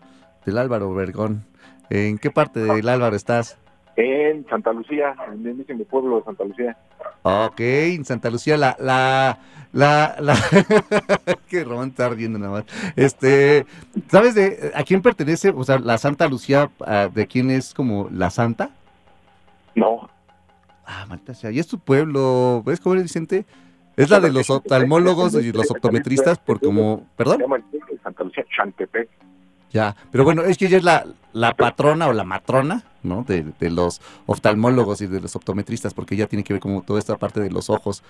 Del Álvaro Obregón. ¿En qué parte del Álvaro estás? En Santa Lucía, en el mismo pueblo de Santa Lucía. Ok, en Santa Lucía, la, la, la, la, qué Román está ardiendo nada más. Este, ¿sabes de a quién pertenece? O sea, la Santa Lucía, ah, ¿de quién es como la Santa? No. Ah, maldita sea. ¿Y es tu pueblo? ¿Ves cómo eres, Vicente? Es la de los oftalmólogos y los optometristas por como... ¿Perdón? Se llama Santa Lucía Chantepec. Ya, pero bueno, es que ella es la, la patrona o la matrona, ¿no? De, de, los oftalmólogos y de los optometristas, porque ella tiene que ver como toda esta parte de los ojos.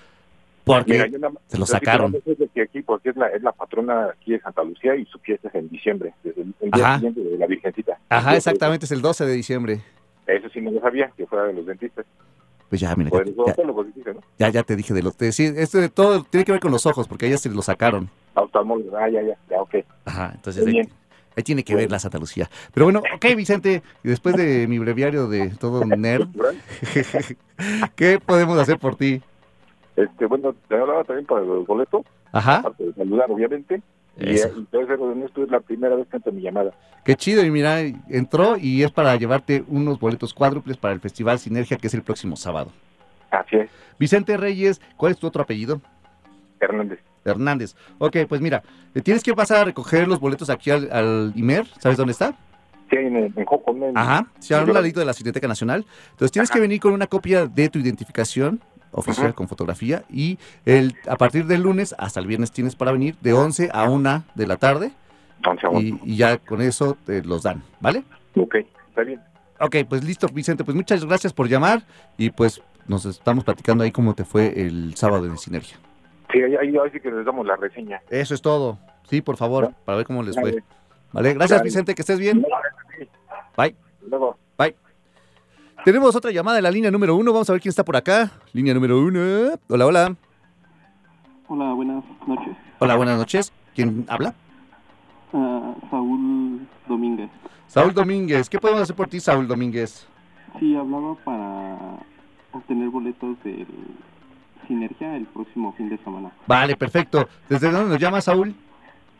Porque se lo sacaron. aquí, porque es la, es la patrona aquí de Santa Lucía y su fiesta es en diciembre, desde el, día siguiente de la Virgencita. Ajá, exactamente, es el 12 de diciembre. Eso sí no lo sabía, que fuera de los dentistas. Pues ya, mira. Ya, ya, te dije de los. Sí, esto de todo tiene que ver con los ojos, porque a ella se lo sacaron. Oftalmólogos, ah, ya, ya, ya, ok. Ajá, entonces. Ahí, ahí, tiene que ver la Santa Lucía. Pero bueno, ok, Vicente, y después de mi breviario de todo nerd, ¿qué podemos hacer por ti? Este, bueno, te hablaba también para los boletos. Ajá. Aparte de saludar, obviamente. Y, entonces, esto es la primera vez que entro mi llamada. Qué chido, y mira, entró y es para llevarte unos boletos cuádruples para el Festival Sinergia, que es el próximo sábado. Así es. Vicente Reyes, ¿cuál es tu otro apellido? Hernández. Hernández. Ok, pues mira, tienes que pasar a recoger los boletos aquí al, IMER, ¿sabes dónde está? Sí, en, en, en Ajá, sí, a un ladito de la Cineteca Nacional. Entonces tienes que venir con una copia de tu identificación oficial con fotografía y el, a partir del lunes hasta el viernes tienes para venir de 11 a 1 de la tarde y, y, ya con eso te los dan, ¿vale? Ok, está bien. Ok, pues listo, Vicente, pues muchas gracias por llamar y pues nos estamos platicando ahí cómo te fue el sábado de Sinergia. Sí, ahí, ahí sí que les damos la reseña. Eso es todo. Sí, por favor, para ver cómo les fue. Vale, gracias Vicente, que estés bien. Bye. Luego. Bye. Tenemos otra llamada en la línea número uno. Vamos a ver quién está por acá. Línea número uno. Hola, hola. Hola, buenas noches. Hola, buenas noches. ¿Quién habla? Uh, Saúl Domínguez. Saúl Domínguez. ¿Qué podemos hacer por ti, Saúl Domínguez? Sí, hablaba para obtener boletos del Sinergia el próximo fin de semana. Vale, perfecto. ¿Desde dónde nos llama, Saúl?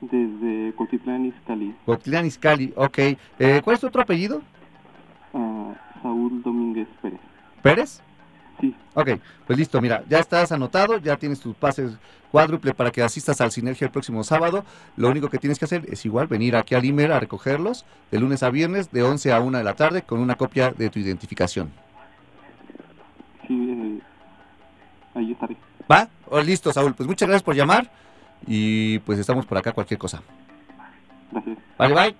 Desde Cotitlán Izcalli. Cotitlán Izcalli, ok. Eh, ¿Cuál es tu otro apellido? Uh, Saúl Domínguez Pérez. ¿Pérez? Sí. Ok, pues listo, mira, ya estás anotado, ya tienes tus pases cuádruple para que asistas al Sinergia el próximo sábado. Lo único que tienes que hacer es igual venir aquí al Imer a recogerlos de lunes a viernes de 11 a 1 de la tarde con una copia de tu identificación. Sí, eh, ahí estaré. ¿Va? Oh, listo, Saúl. Pues muchas gracias por llamar y pues estamos por acá cualquier cosa. Gracias. Vale, bye.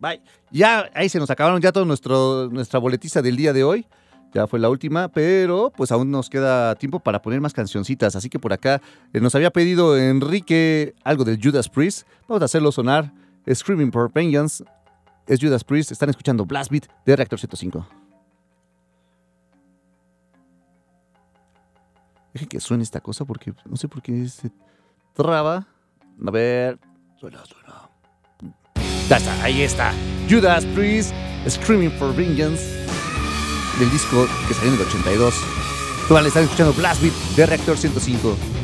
Bye. Ya ahí se nos acabaron ya toda nuestra boletiza del día de hoy. Ya fue la última, pero pues aún nos queda tiempo para poner más cancioncitas. Así que por acá eh, nos había pedido Enrique algo del Judas Priest. Vamos a hacerlo sonar. Screaming for Vengeance. Es Judas Priest. Están escuchando Blast Beat de Reactor 105. Deje que suene esta cosa porque no sé por qué se traba. A ver. Suena, suena. Ya está, ahí está. Judas Priest, Screaming for Vengeance del disco que salió en el 82. Tú le están escuchando Blast Beat de Reactor 105.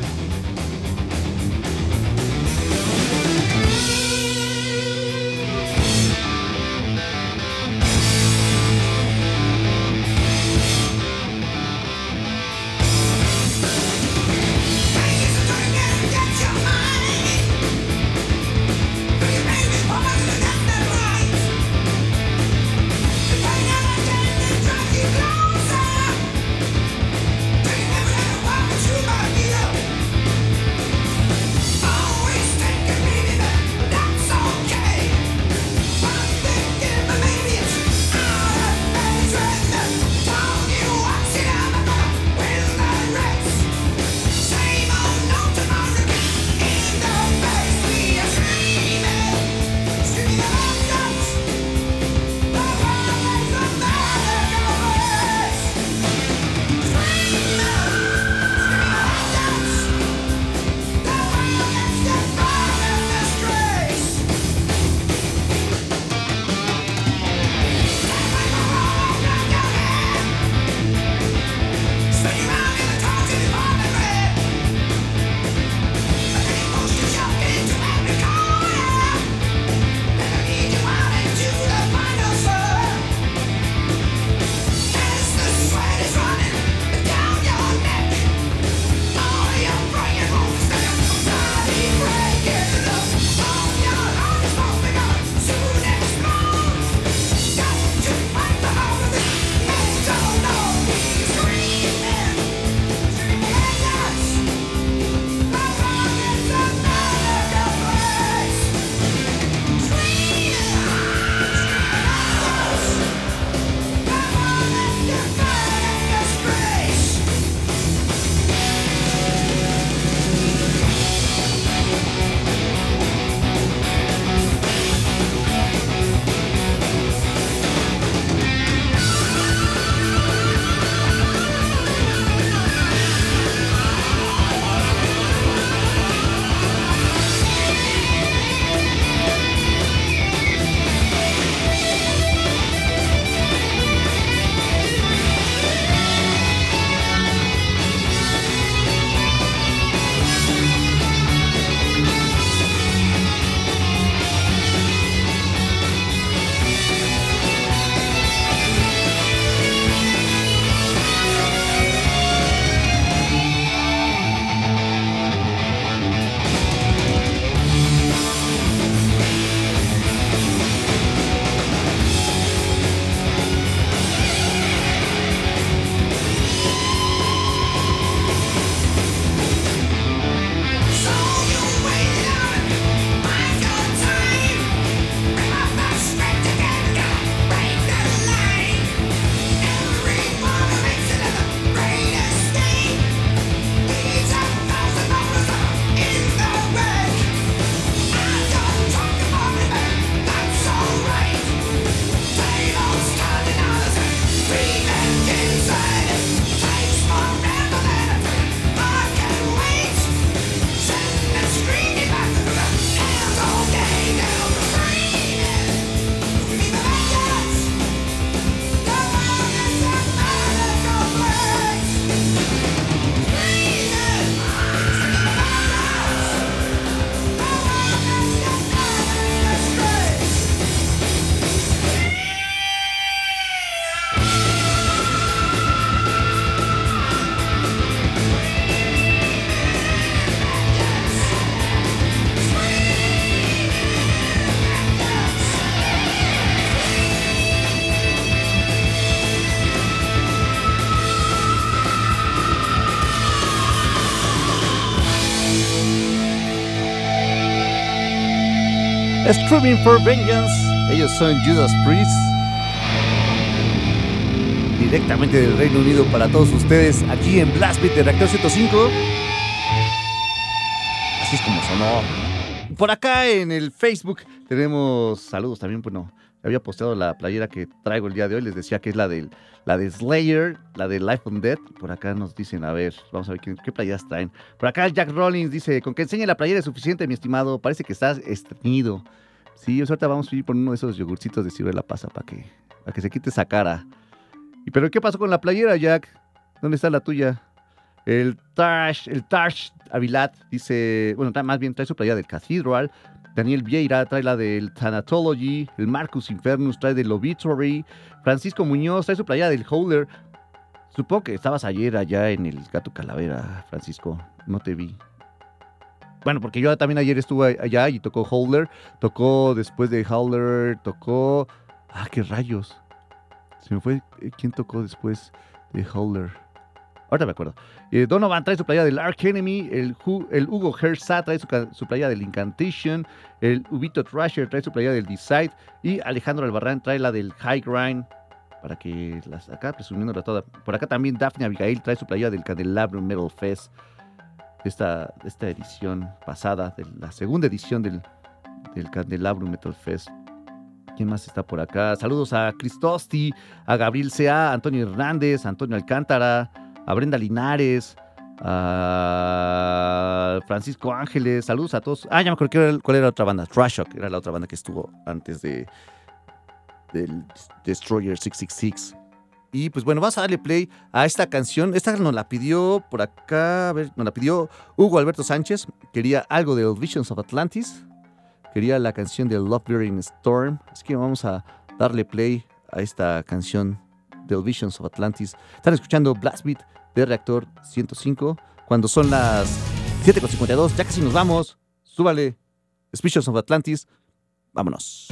Screaming for Vengeance. Ellos son Judas Priest. Directamente del Reino Unido para todos ustedes aquí en Blast Beat de Reactor 105. Así es como sonó. Por acá en el Facebook tenemos saludos también. Bueno, había posteado la playera que traigo el día de hoy. Les decía que es la, del, la de Slayer, la de Life on Death. Por acá nos dicen, a ver, vamos a ver qué, qué playeras traen. Por acá Jack Rollins dice, con que enseñe la playera es suficiente, mi estimado. Parece que estás estreñido. Sí, ahorita vamos a ir por uno de esos yogurcitos de ciruela pasa para que, para que se quite esa cara. ¿Y pero qué pasó con la playera, Jack? ¿Dónde está la tuya? El Tash, el Tash Avilat dice, bueno, más bien trae su playera del Cathedral. Daniel Vieira trae la del Thanatology. El Marcus Infernus trae del Obituary. Francisco Muñoz trae su playera del Howler. Supongo que estabas ayer allá en el Gato Calavera, Francisco. No te vi. Bueno, porque yo también ayer estuve allá y tocó Howler. Tocó después de Howler, tocó... Ah, qué rayos. Se me fue... eh, ¿Quién tocó después de Howler? Ahorita me acuerdo. Eh, Donovan trae su playa del Ark Enemy. El, Hu- el Hugo Herza trae su, playa del Incantation. El Ubito Thrasher trae su playa del Decide. Y Alejandro Albarrán trae la del High Grind. Para que las acá presumiéndola toda. Por acá también Daphne Abigail trae su playa del Candelabrum Metal Fest. Esta, esta edición pasada, de la segunda edición del, del Candelabrum Metal Fest. ¿Quién más está por acá? Saludos a Cristosti, a Gabriel C.A., a Antonio Hernández, a Antonio Alcántara, a Brenda Linares, a Francisco Ángeles. Saludos a todos. Ah, ya me acuerdo cuál era la otra banda. Trash Shock era la otra banda que estuvo antes de del Destroyer 666. Y pues bueno, vas a darle play a esta canción. Esta nos la pidió por acá, a ver, nos la pidió Hugo Alberto Sánchez. Quería algo de Visions of Atlantis. Quería la canción de Love Bearing Storm. Así que vamos a darle play a esta canción de Visions of Atlantis. Están escuchando Blast Beat de Reactor 105. Cuando son las 7.52, ya casi nos vamos. Súbale. Visions of Atlantis. Vámonos.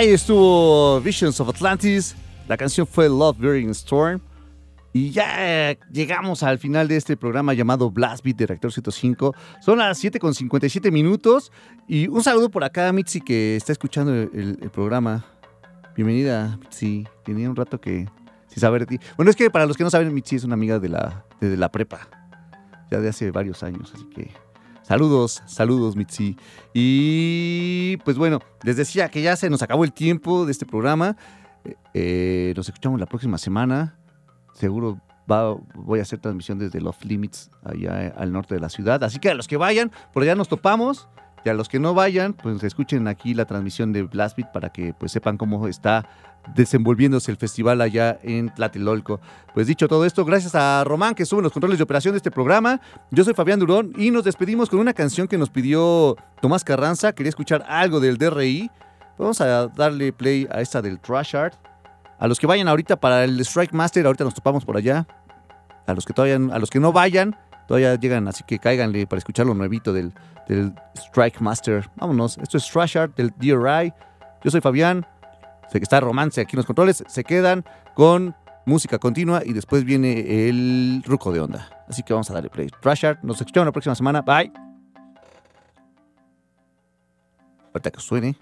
Ahí estuvo Visions of Atlantis. La canción fue Love Bearing Storm. Y ya llegamos al final de este programa llamado Blast Beat de Reactor 105. Son las 7 con 57 minutos. Y un saludo por acá a Mitzi que está escuchando el, el programa. Bienvenida, Mitzi. Tenía un rato que sin saber de ti. Bueno, es que para los que no saben, Mitzi es una amiga de la, de la prepa. Ya de hace varios años, así que Saludos, saludos, Mitzi. Y pues bueno, les decía que ya se nos acabó el tiempo de este programa. Eh, eh, nos escuchamos la próxima semana. Seguro voy a hacer transmisión desde Love Limits, allá al norte de la ciudad. Así que a los que vayan, por allá nos topamos. Y a los que no vayan, pues escuchen aquí la transmisión de Blast Beat para que pues sepan cómo está desenvolviéndose el festival allá en Tlatelolco. Pues dicho todo esto, gracias a Román que sube los controles de operación de este programa. Yo soy Fabián Durón y nos despedimos con una canción que nos pidió Tomás Carranza. Quería escuchar algo del DRI. Vamos a darle play a esta del Trash Art. A los que vayan ahorita para el Strike Master, ahorita nos topamos por allá. A los que todavía, a los que no vayan, todavía llegan, así que cáiganle para escuchar lo nuevito del, del Strike Master. Vámonos, esto es Trash Art del DRI. Yo soy Fabián. Que está romance aquí en los controles. Se quedan con música continua y después viene el ruco de onda. Así que vamos a darle play. Trash Art, nos escuchamos la próxima semana. Bye. Ahorita que suene.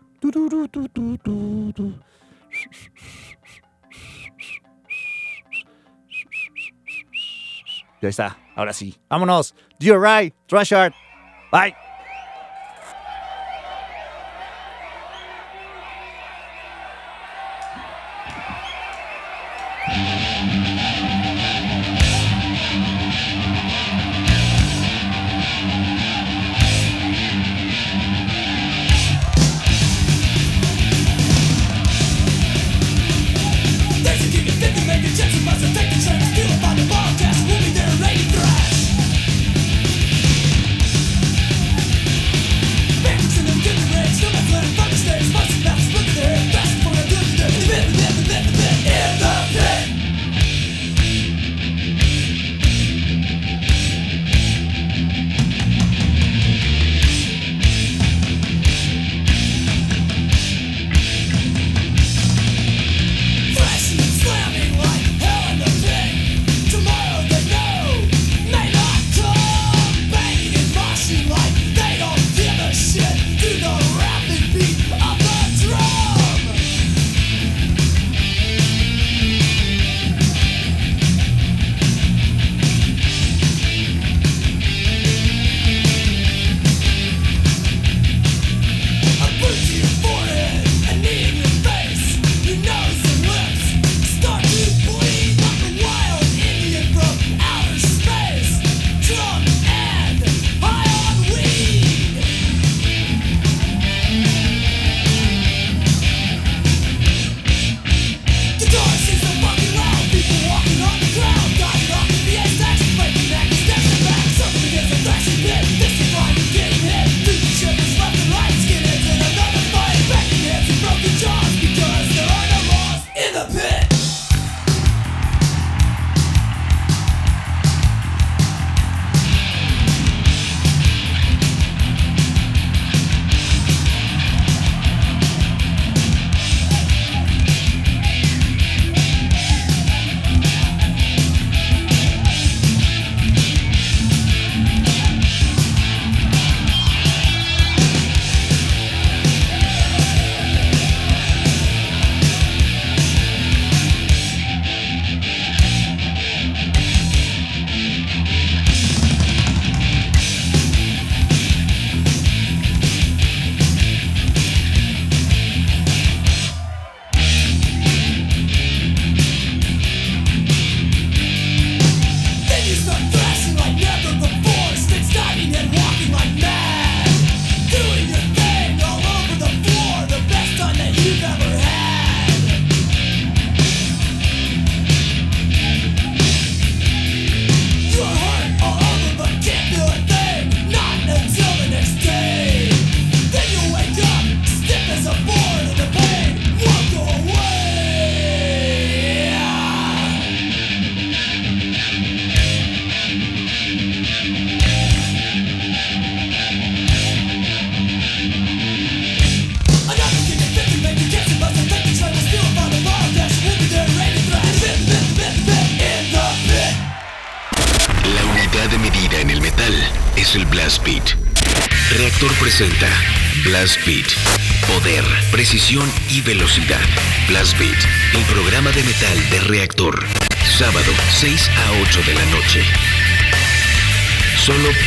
Ya está, ahora sí. Vámonos. DRI, Trash Art. Bye.